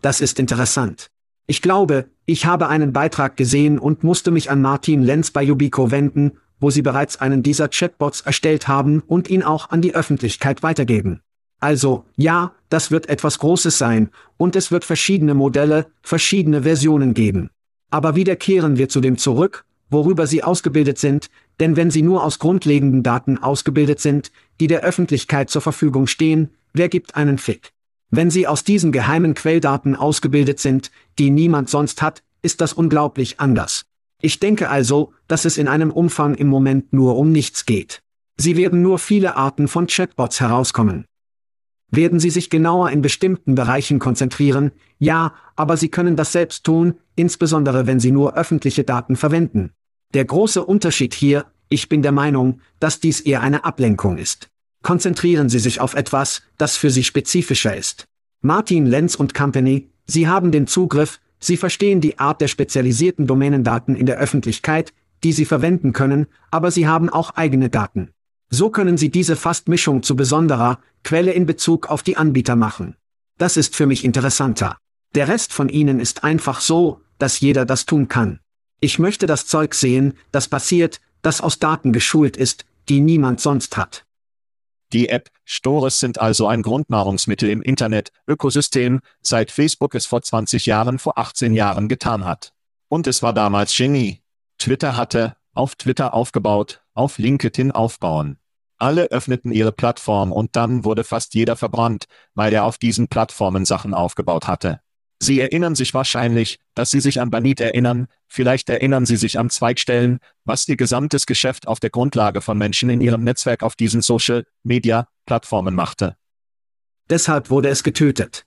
Das ist interessant. Ich glaube, ich habe einen Beitrag gesehen und musste mich an Martin Lenz bei Yubico wenden, wo sie bereits einen dieser Chatbots erstellt haben und ihn auch an die Öffentlichkeit weitergeben. Also, ja, das wird etwas Großes sein, und es wird verschiedene Modelle, verschiedene Versionen geben. Aber wieder kehren wir zu dem zurück, worüber sie ausgebildet sind, denn wenn sie nur aus grundlegenden Daten ausgebildet sind, die der Öffentlichkeit zur Verfügung stehen, wer gibt einen Fick? Wenn sie aus diesen geheimen Quelldaten ausgebildet sind, die niemand sonst hat, ist das unglaublich anders. Ich denke also, dass es in einem Umfang im Moment nur um nichts geht. Sie werden nur viele Arten von Chatbots herauskommen. Werden Sie sich genauer in bestimmten Bereichen konzentrieren? Ja, aber Sie können das selbst tun, insbesondere wenn Sie nur öffentliche Daten verwenden. Der große Unterschied hier, ich bin der Meinung, dass dies eher eine Ablenkung ist. Konzentrieren Sie sich auf etwas, das für Sie spezifischer ist. Martin Lenz und Company, Sie haben den Zugriff, Sie verstehen die Art der spezialisierten Domänendaten in der Öffentlichkeit, die Sie verwenden können, aber Sie haben auch eigene Daten. So können Sie diese Fastmischung zu besonderer Quelle in Bezug auf die Anbieter machen. Das ist für mich interessanter. Der Rest von Ihnen ist einfach so, dass jeder das tun kann. Ich möchte das Zeug sehen, das passiert, das aus Daten geschult ist, die niemand sonst hat. Die App Stores sind also ein Grundnahrungsmittel im Internet-Ökosystem, seit Facebook es vor 20 Jahren vor 18 Jahren getan hat. Und es war damals Genie. Twitter hatte, auf Twitter aufgebaut, auf LinkedIn aufbauen. Alle öffneten ihre Plattform und dann wurde fast jeder verbrannt, weil er auf diesen Plattformen Sachen aufgebaut hatte. Sie erinnern sich wahrscheinlich, dass Sie sich an Banit erinnern, vielleicht erinnern Sie sich an Zweigstellen, was Ihr gesamtes Geschäft auf der Grundlage von Menschen in Ihrem Netzwerk auf diesen Social-Media-Plattformen machte. Deshalb wurde es getötet.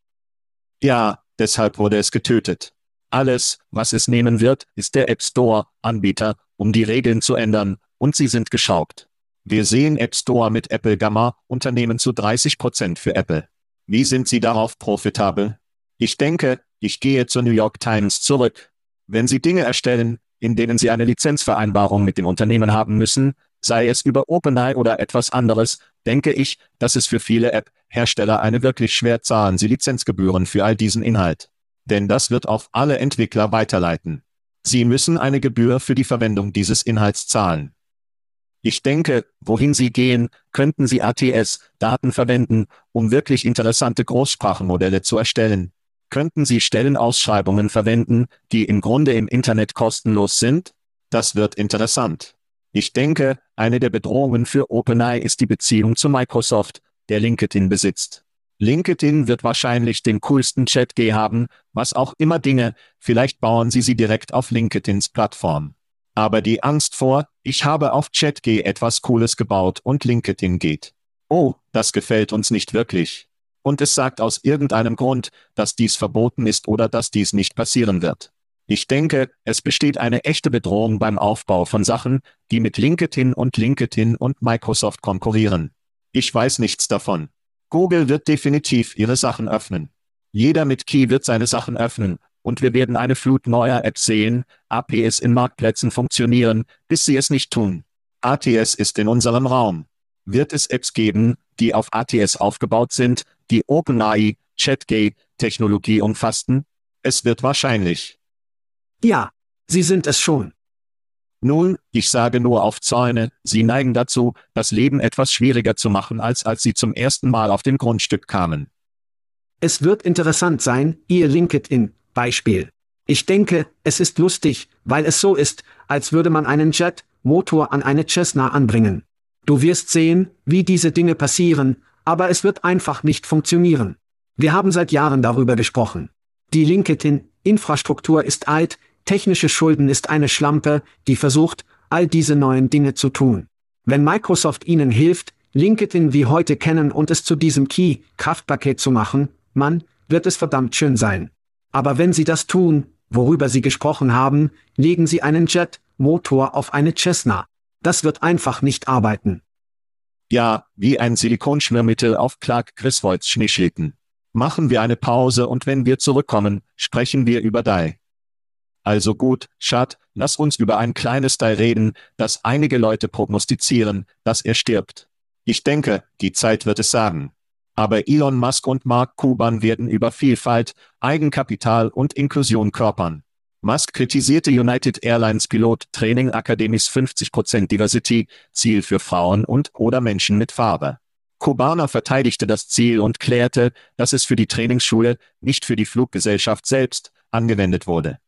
Ja, deshalb wurde es getötet. Alles, was es nehmen wird, ist der App Store-Anbieter, um die Regeln zu ändern, und sie sind geschraubt. Wir sehen App Store mit Apple Gamma, Unternehmen zu 30 Prozent für Apple. Wie sind sie darauf profitabel? Ich denke, ich gehe zur New York Times zurück. Wenn Sie Dinge erstellen, in denen Sie eine Lizenzvereinbarung mit dem Unternehmen haben müssen, sei es über OpenAI oder etwas anderes, denke ich, dass es für viele App-Hersteller eine wirklich schwer zahlen Sie Lizenzgebühren für all diesen Inhalt. Denn das wird auf alle Entwickler weiterleiten. Sie müssen eine Gebühr für die Verwendung dieses Inhalts zahlen. Ich denke, wohin Sie gehen, könnten Sie ATS-Daten verwenden, um wirklich interessante Großsprachenmodelle zu erstellen, Könnten Sie Stellenausschreibungen verwenden, die im Grunde im Internet kostenlos sind? Das wird interessant. Ich denke, eine der Bedrohungen für OpenAI ist die Beziehung zu Microsoft, der LinkedIn besitzt. LinkedIn wird wahrscheinlich den coolsten Chat-G haben, was auch immer Dinge, vielleicht bauen Sie sie direkt auf LinkedIns Plattform. Aber die Angst vor, ich habe auf ChatG etwas Cooles gebaut und LinkedIn geht. Oh, das gefällt uns nicht wirklich. Und es sagt aus irgendeinem Grund, dass dies verboten ist oder dass dies nicht passieren wird. Ich denke, es besteht eine echte Bedrohung beim Aufbau von Sachen, die mit LinkedIn und LinkedIn und Microsoft konkurrieren. Ich weiß nichts davon. Google wird definitiv ihre Sachen öffnen. Jeder mit Key wird seine Sachen öffnen, und wir werden eine Flut neuer Apps sehen, APS in Marktplätzen funktionieren, bis sie es nicht tun. ATS ist in unserem Raum. Wird es Apps geben, die auf ATS aufgebaut sind, die OpenAI, ChatGate, Technologie umfassten? Es wird wahrscheinlich. Ja, sie sind es schon. Nun, ich sage nur auf Zäune, sie neigen dazu, das Leben etwas schwieriger zu machen, als als sie zum ersten Mal auf dem Grundstück kamen. Es wird interessant sein, ihr LinkedIn, Beispiel. Ich denke, es ist lustig, weil es so ist, als würde man einen Jet-Motor an eine Cessna anbringen. Du wirst sehen, wie diese Dinge passieren, aber es wird einfach nicht funktionieren. Wir haben seit Jahren darüber gesprochen. Die LinkedIn-Infrastruktur ist alt, technische Schulden ist eine Schlampe, die versucht, all diese neuen Dinge zu tun. Wenn Microsoft ihnen hilft, LinkedIn wie heute kennen und es zu diesem Key-Kraftpaket zu machen, man, wird es verdammt schön sein. Aber wenn sie das tun, worüber sie gesprochen haben, legen sie einen Jet-Motor auf eine Cessna. Das wird einfach nicht arbeiten. Ja, wie ein Silikonschmiermittel auf Clark Griswolds Schneeschlitten. Machen wir eine Pause und wenn wir zurückkommen, sprechen wir über DAI. Also gut, Schad, lass uns über ein kleines Teil reden, das einige Leute prognostizieren, dass er stirbt. Ich denke, die Zeit wird es sagen. Aber Elon Musk und Mark Cuban werden über Vielfalt, Eigenkapital und Inklusion körpern. Musk kritisierte United Airlines Pilot Training Academies 50% Diversity, Ziel für Frauen und oder Menschen mit Farbe. Kubaner verteidigte das Ziel und klärte, dass es für die Trainingsschule, nicht für die Fluggesellschaft selbst, angewendet wurde.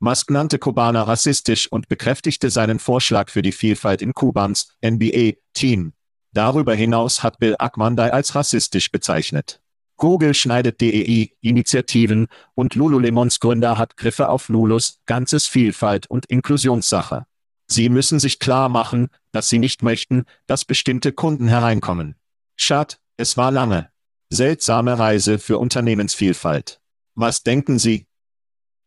Musk nannte Kubaner rassistisch und bekräftigte seinen Vorschlag für die Vielfalt in Kubans NBA-Team. Darüber hinaus hat Bill Ackmanday als rassistisch bezeichnet. Google schneidet DEI-Initiativen und Lululemons Gründer hat Griffe auf Lulus ganzes Vielfalt und Inklusionssache. Sie müssen sich klar machen, dass sie nicht möchten, dass bestimmte Kunden hereinkommen. Schad, es war lange. Seltsame Reise für Unternehmensvielfalt. Was denken Sie,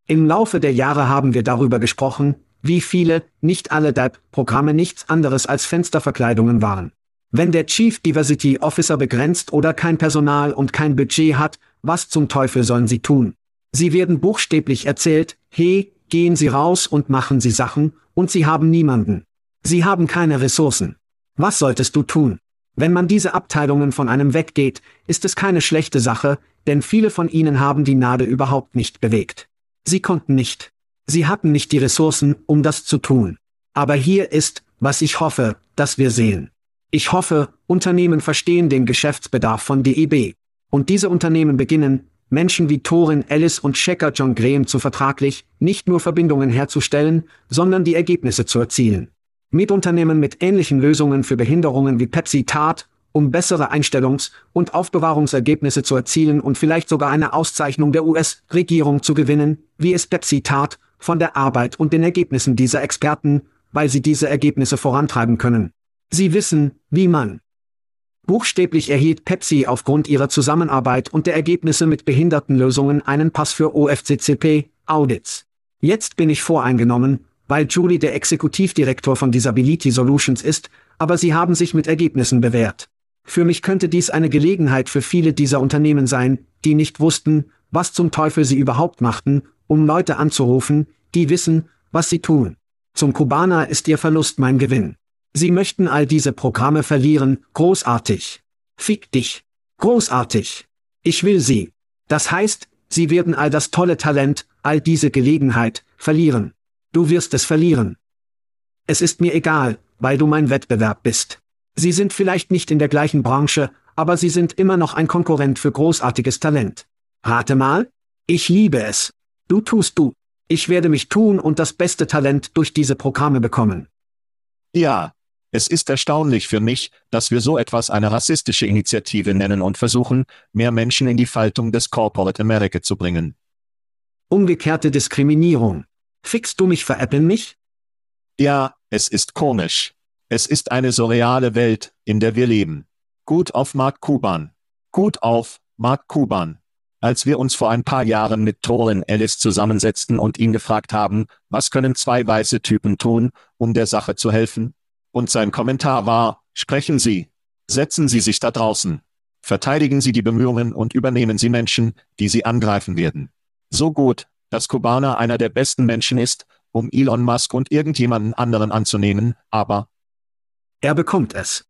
im Laufe der Jahre haben wir darüber gesprochen, wie viele, nicht alle DAP-Programme nichts anderes als Fensterverkleidungen waren. Wenn der Chief Diversity Officer begrenzt oder kein Personal und kein Budget hat, was zum Teufel sollen sie tun? Sie werden buchstäblich erzählt, hey, gehen Sie raus und machen Sie Sachen, und Sie haben niemanden. Sie haben keine Ressourcen. Was solltest du tun? Wenn man diese Abteilungen von einem weggeht, ist es keine schlechte Sache, denn viele von ihnen haben die Nadel überhaupt nicht bewegt. Sie konnten nicht. Sie hatten nicht die Ressourcen, um das zu tun. Aber hier ist, was ich hoffe, dass wir sehen. Ich hoffe, Unternehmen verstehen den Geschäftsbedarf von DEB. Und diese Unternehmen beginnen, Menschen wie Torin Ellis und Checker John Graham zu vertraglich, nicht nur Verbindungen herzustellen, sondern die Ergebnisse zu erzielen. Mit Unternehmen mit ähnlichen Lösungen für Behinderungen wie Pepsi tat um bessere Einstellungs- und Aufbewahrungsergebnisse zu erzielen und vielleicht sogar eine Auszeichnung der US-Regierung zu gewinnen, wie es Pepsi tat, von der Arbeit und den Ergebnissen dieser Experten, weil sie diese Ergebnisse vorantreiben können. Sie wissen, wie man. Buchstäblich erhielt Pepsi aufgrund ihrer Zusammenarbeit und der Ergebnisse mit Behindertenlösungen einen Pass für OFCCP-Audits. Jetzt bin ich voreingenommen, weil Julie der Exekutivdirektor von Disability Solutions ist, aber sie haben sich mit Ergebnissen bewährt. Für mich könnte dies eine Gelegenheit für viele dieser Unternehmen sein, die nicht wussten, was zum Teufel sie überhaupt machten, um Leute anzurufen, die wissen, was sie tun. Zum Kubaner ist ihr Verlust mein Gewinn. Sie möchten all diese Programme verlieren, großartig. Fick dich. Großartig. Ich will sie. Das heißt, sie werden all das tolle Talent, all diese Gelegenheit, verlieren. Du wirst es verlieren. Es ist mir egal, weil du mein Wettbewerb bist. Sie sind vielleicht nicht in der gleichen Branche, aber sie sind immer noch ein Konkurrent für großartiges Talent. Rate mal? Ich liebe es. Du tust du. Ich werde mich tun und das beste Talent durch diese Programme bekommen. Ja, es ist erstaunlich für mich, dass wir so etwas eine rassistische Initiative nennen und versuchen, mehr Menschen in die Faltung des Corporate America zu bringen. Umgekehrte Diskriminierung. Fixst du mich veräppeln mich? Ja, es ist komisch. Es ist eine surreale Welt, in der wir leben. Gut auf Mark Kuban. Gut auf, Mark Kuban. Als wir uns vor ein paar Jahren mit Torin Ellis zusammensetzten und ihn gefragt haben, was können zwei weiße Typen tun, um der Sache zu helfen? Und sein Kommentar war, sprechen Sie. Setzen Sie sich da draußen. Verteidigen Sie die Bemühungen und übernehmen Sie Menschen, die Sie angreifen werden. So gut, dass Kubaner einer der besten Menschen ist, um Elon Musk und irgendjemanden anderen anzunehmen, aber Er bekommt es.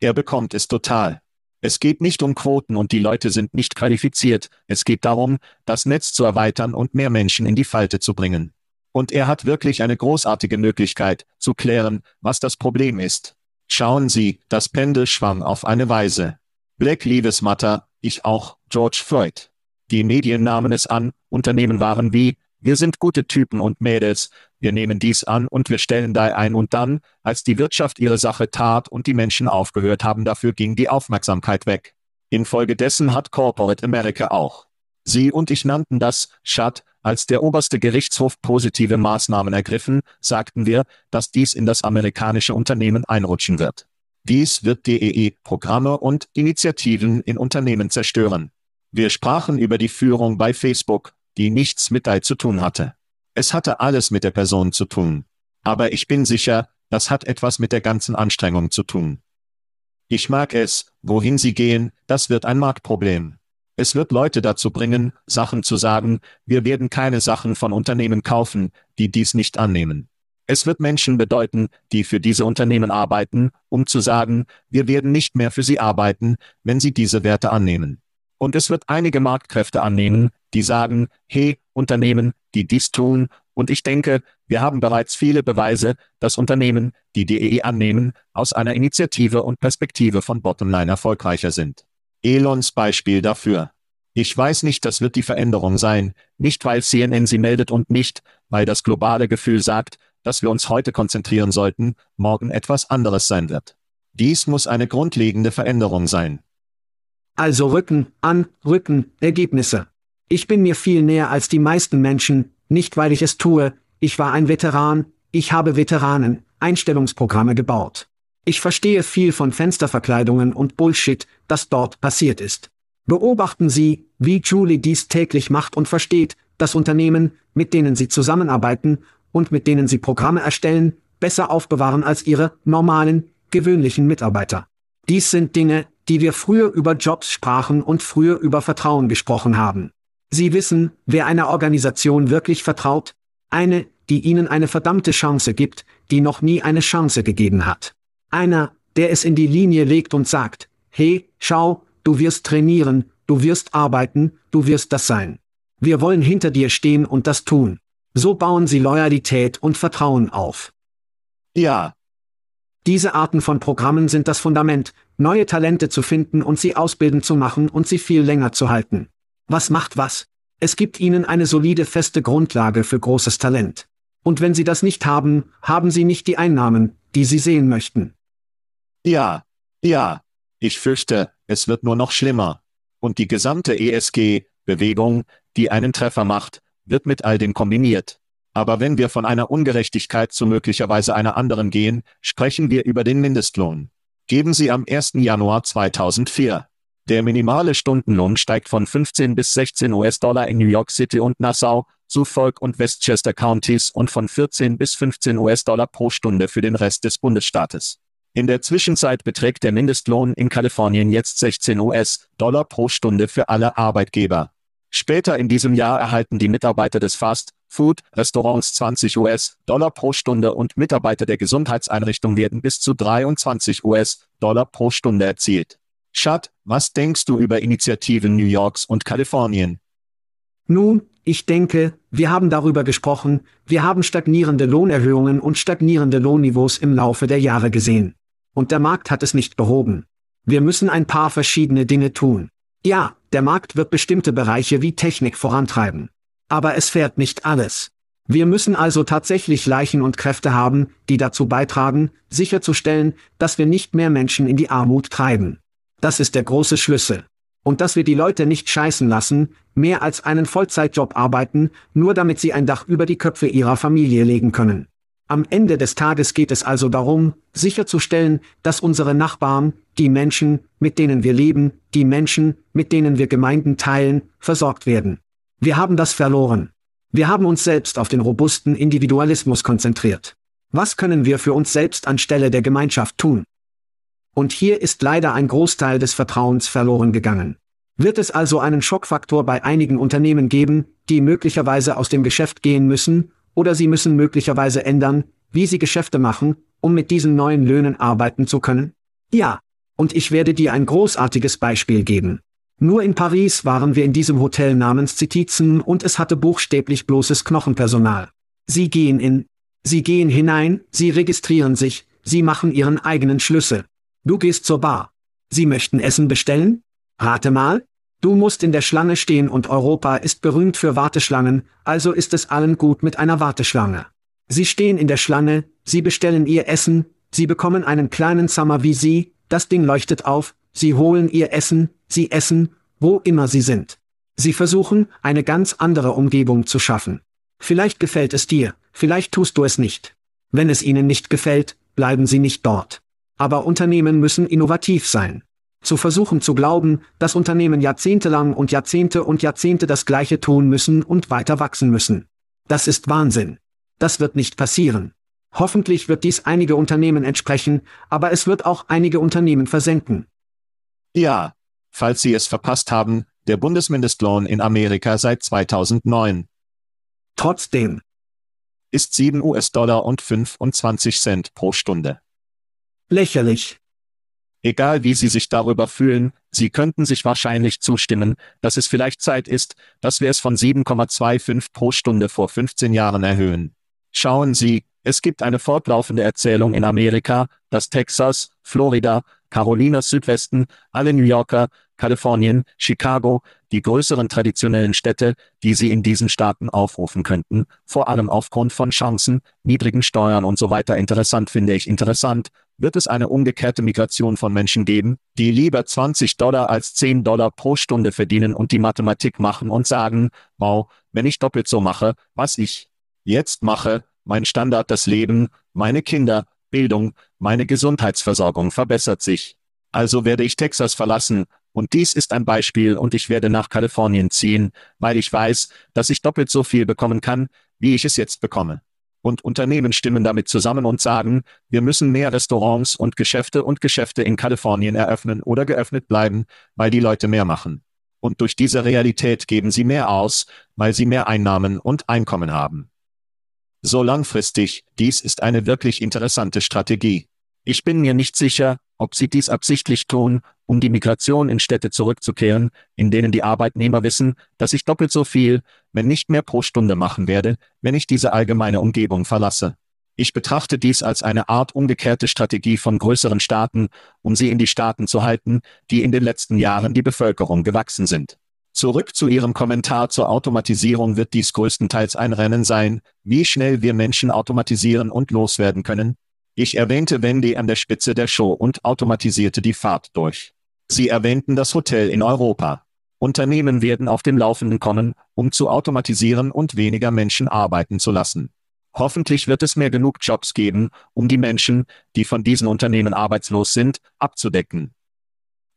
er bekommt es total. Es geht nicht um Quoten und die Leute sind nicht qualifiziert, es geht darum, das Netz zu erweitern und mehr Menschen in die Falte zu bringen. Und er hat wirklich eine großartige Möglichkeit, zu klären, was das Problem ist. Schauen Sie, das Pendel schwamm auf eine Weise. Black Lives Matter, ich auch, George Floyd. Die Medien nahmen es an, Unternehmen waren wie, wir sind gute Typen und Mädels, wir nehmen dies an und wir stellen da ein und dann, als die Wirtschaft ihre Sache tat und die Menschen aufgehört haben dafür ging die Aufmerksamkeit weg. Infolgedessen hat Corporate America auch. Sie und ich nannten das, Shut, als der oberste Gerichtshof positive Maßnahmen ergriffen, sagten wir, dass dies in das amerikanische Unternehmen einrutschen wird. Dies wird DEE-Programme und Initiativen in Unternehmen zerstören. Wir sprachen über die Führung bei Facebook, die nichts mit DAI zu tun hatte. Es hatte alles mit der Person zu tun. Aber ich bin sicher, das hat etwas mit der ganzen Anstrengung zu tun. Ich mag es, wohin sie gehen, das wird ein Marktproblem. Es wird Leute dazu bringen, Sachen zu sagen, wir werden keine Sachen von Unternehmen kaufen, die dies nicht annehmen. Es wird Menschen bedeuten, die für diese Unternehmen arbeiten, um zu sagen, wir werden nicht mehr für sie arbeiten, wenn sie diese Werte annehmen. Und es wird einige Marktkräfte annehmen, die sagen, hey, Unternehmen, die dies tun, und ich denke, wir haben bereits viele Beweise, dass Unternehmen, die DEE annehmen, aus einer Initiative und Perspektive von Bottomline erfolgreicher sind. Elons Beispiel dafür. Ich weiß nicht, das wird die Veränderung sein, nicht weil CNN sie meldet und nicht, weil das globale Gefühl sagt, dass wir uns heute konzentrieren sollten, morgen etwas anderes sein wird. Dies muss eine grundlegende Veränderung sein. Also Rücken, an, Rücken, Ergebnisse. Ich bin mir viel näher als die meisten Menschen, nicht weil ich es tue, ich war ein Veteran, ich habe Veteranen, Einstellungsprogramme gebaut. Ich verstehe viel von Fensterverkleidungen und Bullshit, das dort passiert ist. Beobachten Sie, wie Julie dies täglich macht und versteht, dass Unternehmen, mit denen sie zusammenarbeiten und mit denen sie Programme erstellen, besser aufbewahren als ihre normalen, gewöhnlichen Mitarbeiter. Dies sind Dinge, die wir früher über Jobs sprachen und früher über Vertrauen gesprochen haben. Sie wissen, wer einer Organisation wirklich vertraut? Eine, die ihnen eine verdammte Chance gibt, die noch nie eine Chance gegeben hat. Einer, der es in die Linie legt und sagt, hey, schau, du wirst trainieren, du wirst arbeiten, du wirst das sein. Wir wollen hinter dir stehen und das tun. So bauen sie Loyalität und Vertrauen auf. Ja, Diese Arten von Programmen sind das Fundament, neue Talente zu finden und sie ausbilden zu machen und sie viel länger zu halten. Was macht was? Es gibt ihnen eine solide feste Grundlage für großes Talent. Und wenn sie das nicht haben, haben sie nicht die Einnahmen, die sie sehen möchten. Ja, ja. Ich fürchte, es wird nur noch schlimmer. Und die gesamte ESG-Bewegung, die einen Treffer macht, wird mit all dem kombiniert. Aber wenn wir von einer Ungerechtigkeit zu möglicherweise einer anderen gehen, sprechen wir über den Mindestlohn. Geben Sie am 1. Januar 2004. Der minimale Stundenlohn steigt von 15 bis 16 US-Dollar in New York City und Nassau, Suffolk und Westchester Counties und von 14 bis 15 US-Dollar pro Stunde für den Rest des Bundesstaates. In der Zwischenzeit beträgt der Mindestlohn in Kalifornien jetzt 16 US-Dollar pro Stunde für alle Arbeitgeber. Später in diesem Jahr erhalten die Mitarbeiter des Fast Food Restaurants 20 US-Dollar pro Stunde und Mitarbeiter der Gesundheitseinrichtung werden bis zu 23 US-Dollar pro Stunde erzielt. Schad, was denkst du über Initiativen New Yorks und Kalifornien? Nun, ich denke, wir haben darüber gesprochen, wir haben stagnierende Lohnerhöhungen und stagnierende Lohnniveaus im Laufe der Jahre gesehen. Und der Markt hat es nicht behoben. Wir müssen ein paar verschiedene Dinge tun. Ja, der Markt wird bestimmte Bereiche wie Technik vorantreiben. Aber es fährt nicht alles. Wir müssen also tatsächlich Leichen und Kräfte haben, die dazu beitragen, sicherzustellen, dass wir nicht mehr Menschen in die Armut treiben. Das ist der große Schlüssel. Und dass wir die Leute nicht scheißen lassen, mehr als einen Vollzeitjob arbeiten, nur damit sie ein Dach über die Köpfe ihrer Familie legen können. Am Ende des Tages geht es also darum, sicherzustellen, dass unsere Nachbarn, die Menschen, mit denen wir leben, die Menschen, mit denen wir Gemeinden teilen, versorgt werden. Wir haben das verloren. Wir haben uns selbst auf den robusten Individualismus konzentriert. Was können wir für uns selbst anstelle der Gemeinschaft tun? Und hier ist leider ein Großteil des Vertrauens verloren gegangen. Wird es also einen Schockfaktor bei einigen Unternehmen geben, die möglicherweise aus dem Geschäft gehen müssen, oder sie müssen möglicherweise ändern, wie sie Geschäfte machen, um mit diesen neuen Löhnen arbeiten zu können? Ja. Und ich werde dir ein großartiges Beispiel geben. Nur in Paris waren wir in diesem Hotel namens Zitizen und es hatte buchstäblich bloßes Knochenpersonal. Sie gehen in. Sie gehen hinein, sie registrieren sich, sie machen ihren eigenen Schlüssel. Du gehst zur Bar. Sie möchten Essen bestellen? Rate mal, Du musst in der Schlange stehen und Europa ist berühmt für Warteschlangen, also ist es allen gut mit einer Warteschlange. Sie stehen in der Schlange, sie bestellen ihr Essen, sie bekommen einen kleinen Summer wie sie, das Ding leuchtet auf, sie holen ihr Essen, sie essen, wo immer sie sind. Sie versuchen, eine ganz andere Umgebung zu schaffen. Vielleicht gefällt es dir, vielleicht tust du es nicht. Wenn es ihnen nicht gefällt, bleiben sie nicht dort. Aber Unternehmen müssen innovativ sein zu versuchen zu glauben, dass Unternehmen jahrzehntelang und Jahrzehnte und Jahrzehnte das Gleiche tun müssen und weiter wachsen müssen. Das ist Wahnsinn. Das wird nicht passieren. Hoffentlich wird dies einige Unternehmen entsprechen, aber es wird auch einige Unternehmen versenken. Ja, falls Sie es verpasst haben, der Bundesmindestlohn in Amerika seit 2009. Trotzdem. Ist 7 US-Dollar und 25 Cent pro Stunde. Lächerlich. Egal wie Sie sich darüber fühlen, Sie könnten sich wahrscheinlich zustimmen, dass es vielleicht Zeit ist, dass wir es von 7,25 pro Stunde vor 15 Jahren erhöhen. Schauen Sie, es gibt eine fortlaufende Erzählung in Amerika, dass Texas, Florida, Carolina Südwesten, alle New Yorker, Kalifornien, Chicago, die größeren traditionellen Städte, die Sie in diesen Staaten aufrufen könnten, vor allem aufgrund von Chancen, niedrigen Steuern und so weiter interessant finde ich interessant, wird es eine umgekehrte Migration von Menschen geben, die lieber 20 Dollar als 10 Dollar pro Stunde verdienen und die Mathematik machen und sagen, wow, wenn ich doppelt so mache, was ich jetzt mache, mein Standard das Leben, meine Kinder, Bildung, meine Gesundheitsversorgung verbessert sich. Also werde ich Texas verlassen, und dies ist ein Beispiel und ich werde nach Kalifornien ziehen, weil ich weiß, dass ich doppelt so viel bekommen kann, wie ich es jetzt bekomme und Unternehmen stimmen damit zusammen und sagen, wir müssen mehr Restaurants und Geschäfte und Geschäfte in Kalifornien eröffnen oder geöffnet bleiben, weil die Leute mehr machen. Und durch diese Realität geben sie mehr aus, weil sie mehr Einnahmen und Einkommen haben. So langfristig, dies ist eine wirklich interessante Strategie. Ich bin mir nicht sicher, ob sie dies absichtlich tun, um die Migration in Städte zurückzukehren, in denen die Arbeitnehmer wissen, dass ich doppelt so viel, wenn nicht mehr pro Stunde machen werde, wenn ich diese allgemeine Umgebung verlasse. Ich betrachte dies als eine Art umgekehrte Strategie von größeren Staaten, um sie in die Staaten zu halten, die in den letzten Jahren die Bevölkerung gewachsen sind. Zurück zu Ihrem Kommentar zur Automatisierung wird dies größtenteils ein Rennen sein, wie schnell wir Menschen automatisieren und loswerden können, ich erwähnte Wendy an der Spitze der Show und automatisierte die Fahrt durch. Sie erwähnten das Hotel in Europa. Unternehmen werden auf dem Laufenden kommen, um zu automatisieren und weniger Menschen arbeiten zu lassen. Hoffentlich wird es mehr genug Jobs geben, um die Menschen, die von diesen Unternehmen arbeitslos sind, abzudecken.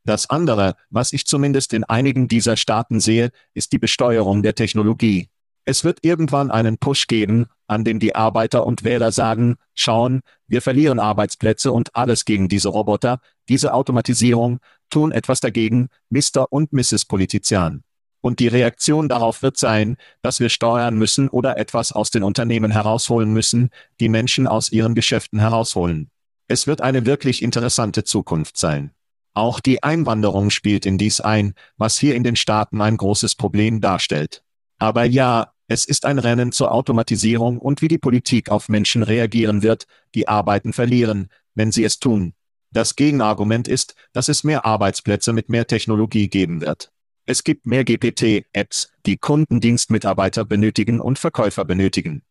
Das andere, was ich zumindest in einigen dieser Staaten sehe, ist die Besteuerung der Technologie. Es wird irgendwann einen Push geben, an dem die Arbeiter und Wähler sagen, schauen, wir verlieren Arbeitsplätze und alles gegen diese Roboter, diese Automatisierung, tun etwas dagegen, Mr. und Mrs. Politizian. Und die Reaktion darauf wird sein, dass wir steuern müssen oder etwas aus den Unternehmen herausholen müssen, die Menschen aus ihren Geschäften herausholen. Es wird eine wirklich interessante Zukunft sein. Auch die Einwanderung spielt in dies ein, was hier in den Staaten ein großes Problem darstellt. Aber ja, es ist ein Rennen zur Automatisierung und wie die Politik auf Menschen reagieren wird, die Arbeiten verlieren, wenn sie es tun. Das Gegenargument ist, dass es mehr Arbeitsplätze mit mehr Technologie geben wird. Es gibt mehr GPT-Apps, die Kundendienstmitarbeiter benötigen und Verkäufer benötigen.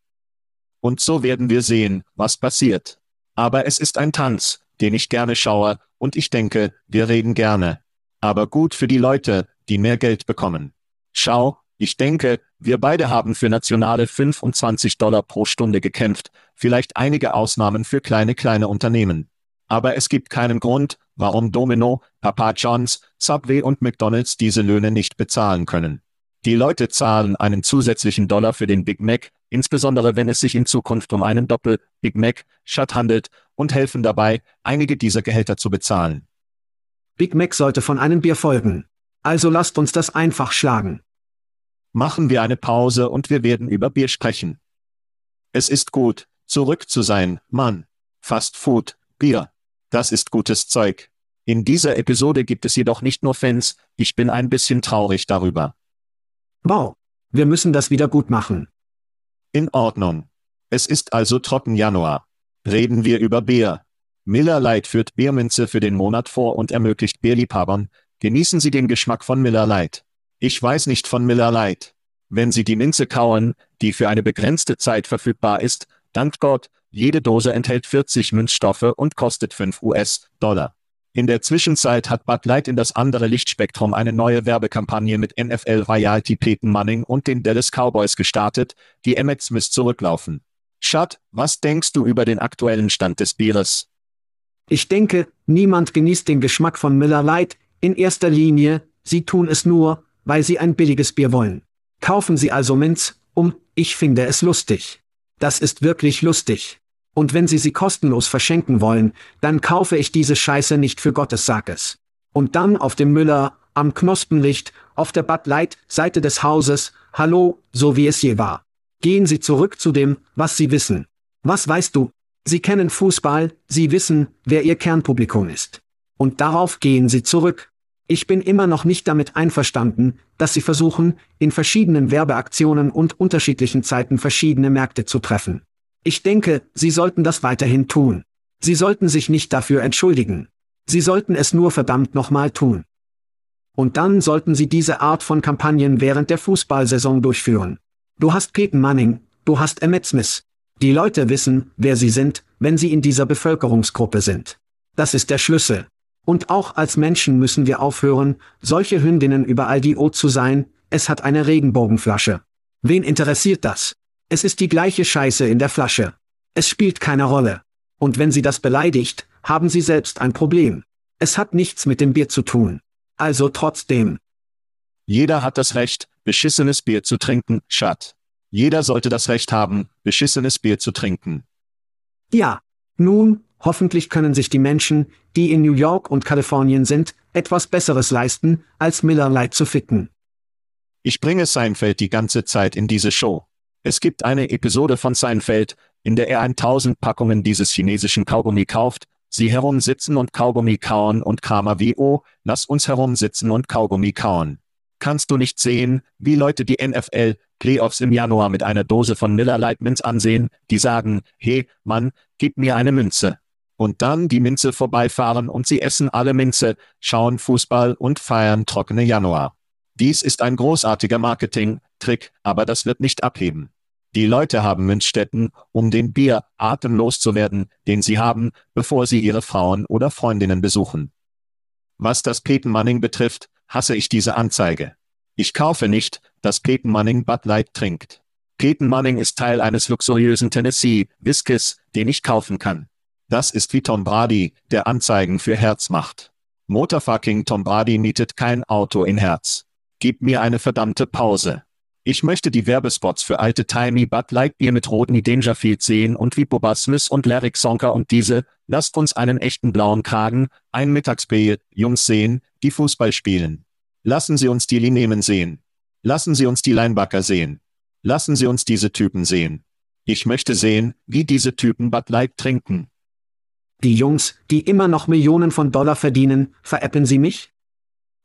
Und so werden wir sehen, was passiert. Aber es ist ein Tanz, den ich gerne schaue, und ich denke, wir reden gerne. Aber gut für die Leute, die mehr Geld bekommen. Schau, Ich denke, wir beide haben für nationale 25 Dollar pro Stunde gekämpft, vielleicht einige Ausnahmen für kleine kleine Unternehmen. Aber es gibt keinen Grund, warum Domino, Papa John's, Subway und McDonald's diese Löhne nicht bezahlen können. Die Leute zahlen einen zusätzlichen Dollar für den Big Mac, insbesondere wenn es sich in Zukunft um einen Doppel Big Mac Shut handelt, und helfen dabei, einige dieser Gehälter zu bezahlen. Big Mac sollte von einem Bier folgen. Also lasst uns das einfach schlagen. Machen wir eine Pause und wir werden über Bier sprechen. Es ist gut, zurück zu sein, Mann. Fast Food, Bier. Das ist gutes Zeug. In dieser Episode gibt es jedoch nicht nur Fans, ich bin ein bisschen traurig darüber. Wow. Wir müssen das wieder gut machen. In Ordnung. Es ist also trocken Januar. Reden wir über Bier. Miller Lite führt Bierminze für den Monat vor und ermöglicht Bierliebhabern, genießen Sie den Geschmack von Miller Lite. Ich weiß nicht von Miller Lite. Wenn Sie die Minze kauen, die für eine begrenzte Zeit verfügbar ist, dank Gott, jede Dose enthält 40 Münzstoffe und kostet 5 US-Dollar. In der Zwischenzeit hat Bud Light in das andere Lichtspektrum eine neue Werbekampagne mit NFL Royalty Peyton Manning und den Dallas Cowboys gestartet, die Emmett Smith zurücklaufen. Schad, was denkst du über den aktuellen Stand des Bieres? Ich denke, niemand genießt den Geschmack von Miller Lite, in erster Linie, sie tun es nur, weil sie ein billiges Bier wollen. Kaufen Sie also Minz, um, ich finde es lustig. Das ist wirklich lustig. Und wenn Sie sie kostenlos verschenken wollen, dann kaufe ich diese Scheiße nicht für Gottes Sackes. Und dann auf dem Müller, am Knospenlicht, auf der Bud Light Seite des Hauses, hallo, so wie es je war. Gehen Sie zurück zu dem, was Sie wissen. Was weißt du? Sie kennen Fußball, Sie wissen, wer Ihr Kernpublikum ist. Und darauf gehen Sie zurück. Ich bin immer noch nicht damit einverstanden, dass Sie versuchen, in verschiedenen Werbeaktionen und unterschiedlichen Zeiten verschiedene Märkte zu treffen. Ich denke, Sie sollten das weiterhin tun. Sie sollten sich nicht dafür entschuldigen. Sie sollten es nur verdammt nochmal tun. Und dann sollten Sie diese Art von Kampagnen während der Fußballsaison durchführen. Du hast Peyton Manning, du hast Emmett Smith. Die Leute wissen, wer sie sind, wenn sie in dieser Bevölkerungsgruppe sind. Das ist der Schlüssel. Und auch als Menschen müssen wir aufhören, solche Hündinnen überall die O zu sein, es hat eine Regenbogenflasche. Wen interessiert das? Es ist die gleiche Scheiße in der Flasche. Es spielt keine Rolle. Und wenn sie das beleidigt, haben sie selbst ein Problem. Es hat nichts mit dem Bier zu tun. Also trotzdem. Jeder hat das Recht, beschissenes Bier zu trinken, Schat. Jeder sollte das Recht haben, beschissenes Bier zu trinken. Ja. Nun, hoffentlich können sich die Menschen, die in New York und Kalifornien sind, etwas Besseres leisten, als Miller Lite zu ficken. Ich bringe Seinfeld die ganze Zeit in diese Show. Es gibt eine Episode von Seinfeld, in der er 1000 Packungen dieses chinesischen Kaugummi kauft, sie herumsitzen und Kaugummi kauen und Kramer wie oh, lass uns herumsitzen und Kaugummi kauen. Kannst du nicht sehen, wie Leute die NFL Playoffs im Januar mit einer Dose von Miller Minz ansehen, die sagen, hey, Mann, gib mir eine Münze. Und dann die Minze vorbeifahren und sie essen alle Minze, schauen Fußball und feiern trockene Januar. Dies ist ein großartiger Marketing-Trick, aber das wird nicht abheben. Die Leute haben Münzstätten, um den Bier atemlos zu werden, den sie haben, bevor sie ihre Frauen oder Freundinnen besuchen. Was das Peyton Manning betrifft, hasse ich diese Anzeige. Ich kaufe nicht, dass Peyton Manning Bud Light trinkt. Peyton Manning ist Teil eines luxuriösen Tennessee Whiskys, den ich kaufen kann. Das ist wie Tom Brady, der Anzeigen für Herz macht. Motorfucking Tom Brady mietet kein Auto in Herz. Gib mir eine verdammte Pause. Ich möchte die Werbespots für alte Timey Bud Light Bier mit Rodney Dangerfield sehen und wie Boba Smith und Larry Sonker und diese, lasst uns einen echten blauen Kragen, ein Mittagsbier, Jungs sehen, die Fußball spielen. Lassen Sie uns die Linemen sehen. Lassen Sie uns die Linebacker sehen. Lassen Sie uns diese Typen sehen. Ich möchte sehen, wie diese Typen Bud Light trinken. Die Jungs, die immer noch Millionen von Dollar verdienen, veräppeln Sie mich?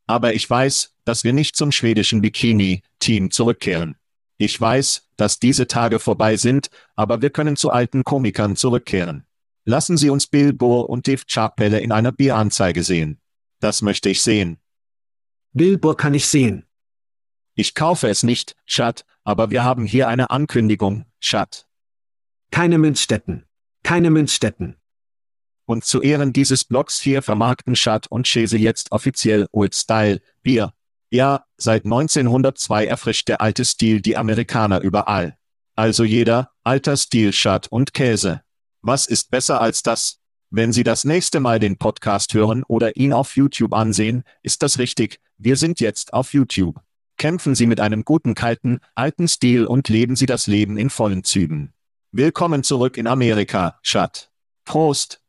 Aber ich weiß, dass wir nicht zum schwedischen Bikini-Team zurückkehren. Ich weiß, dass diese Tage vorbei sind, aber wir können zu alten Komikern zurückkehren. Lassen Sie uns Bill Burr und Dave Chappelle in einer Bieranzeige sehen. Das möchte ich sehen. Bill Burr kann ich sehen. Ich kaufe es nicht, Schat, aber wir haben hier eine Ankündigung, Schat. Keine Münzstätten. Keine Münzstätten. Und zu Ehren dieses Blogs hier vermarkten Schad und Chese jetzt offiziell Old Style Bier. Ja, seit 1902 erfrischt der alte Stil die Amerikaner überall. Also jeder, alter Stil Shut und Käse. Was ist besser als das? Wenn Sie das nächste Mal den Podcast hören oder ihn auf YouTube ansehen, ist das richtig, wir sind jetzt auf YouTube. Kämpfen Sie mit einem guten kalten, alten Stil und leben Sie das Leben in vollen Zügen. Willkommen zurück in Amerika, Shut. Prost,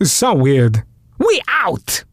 It's so weird. We out!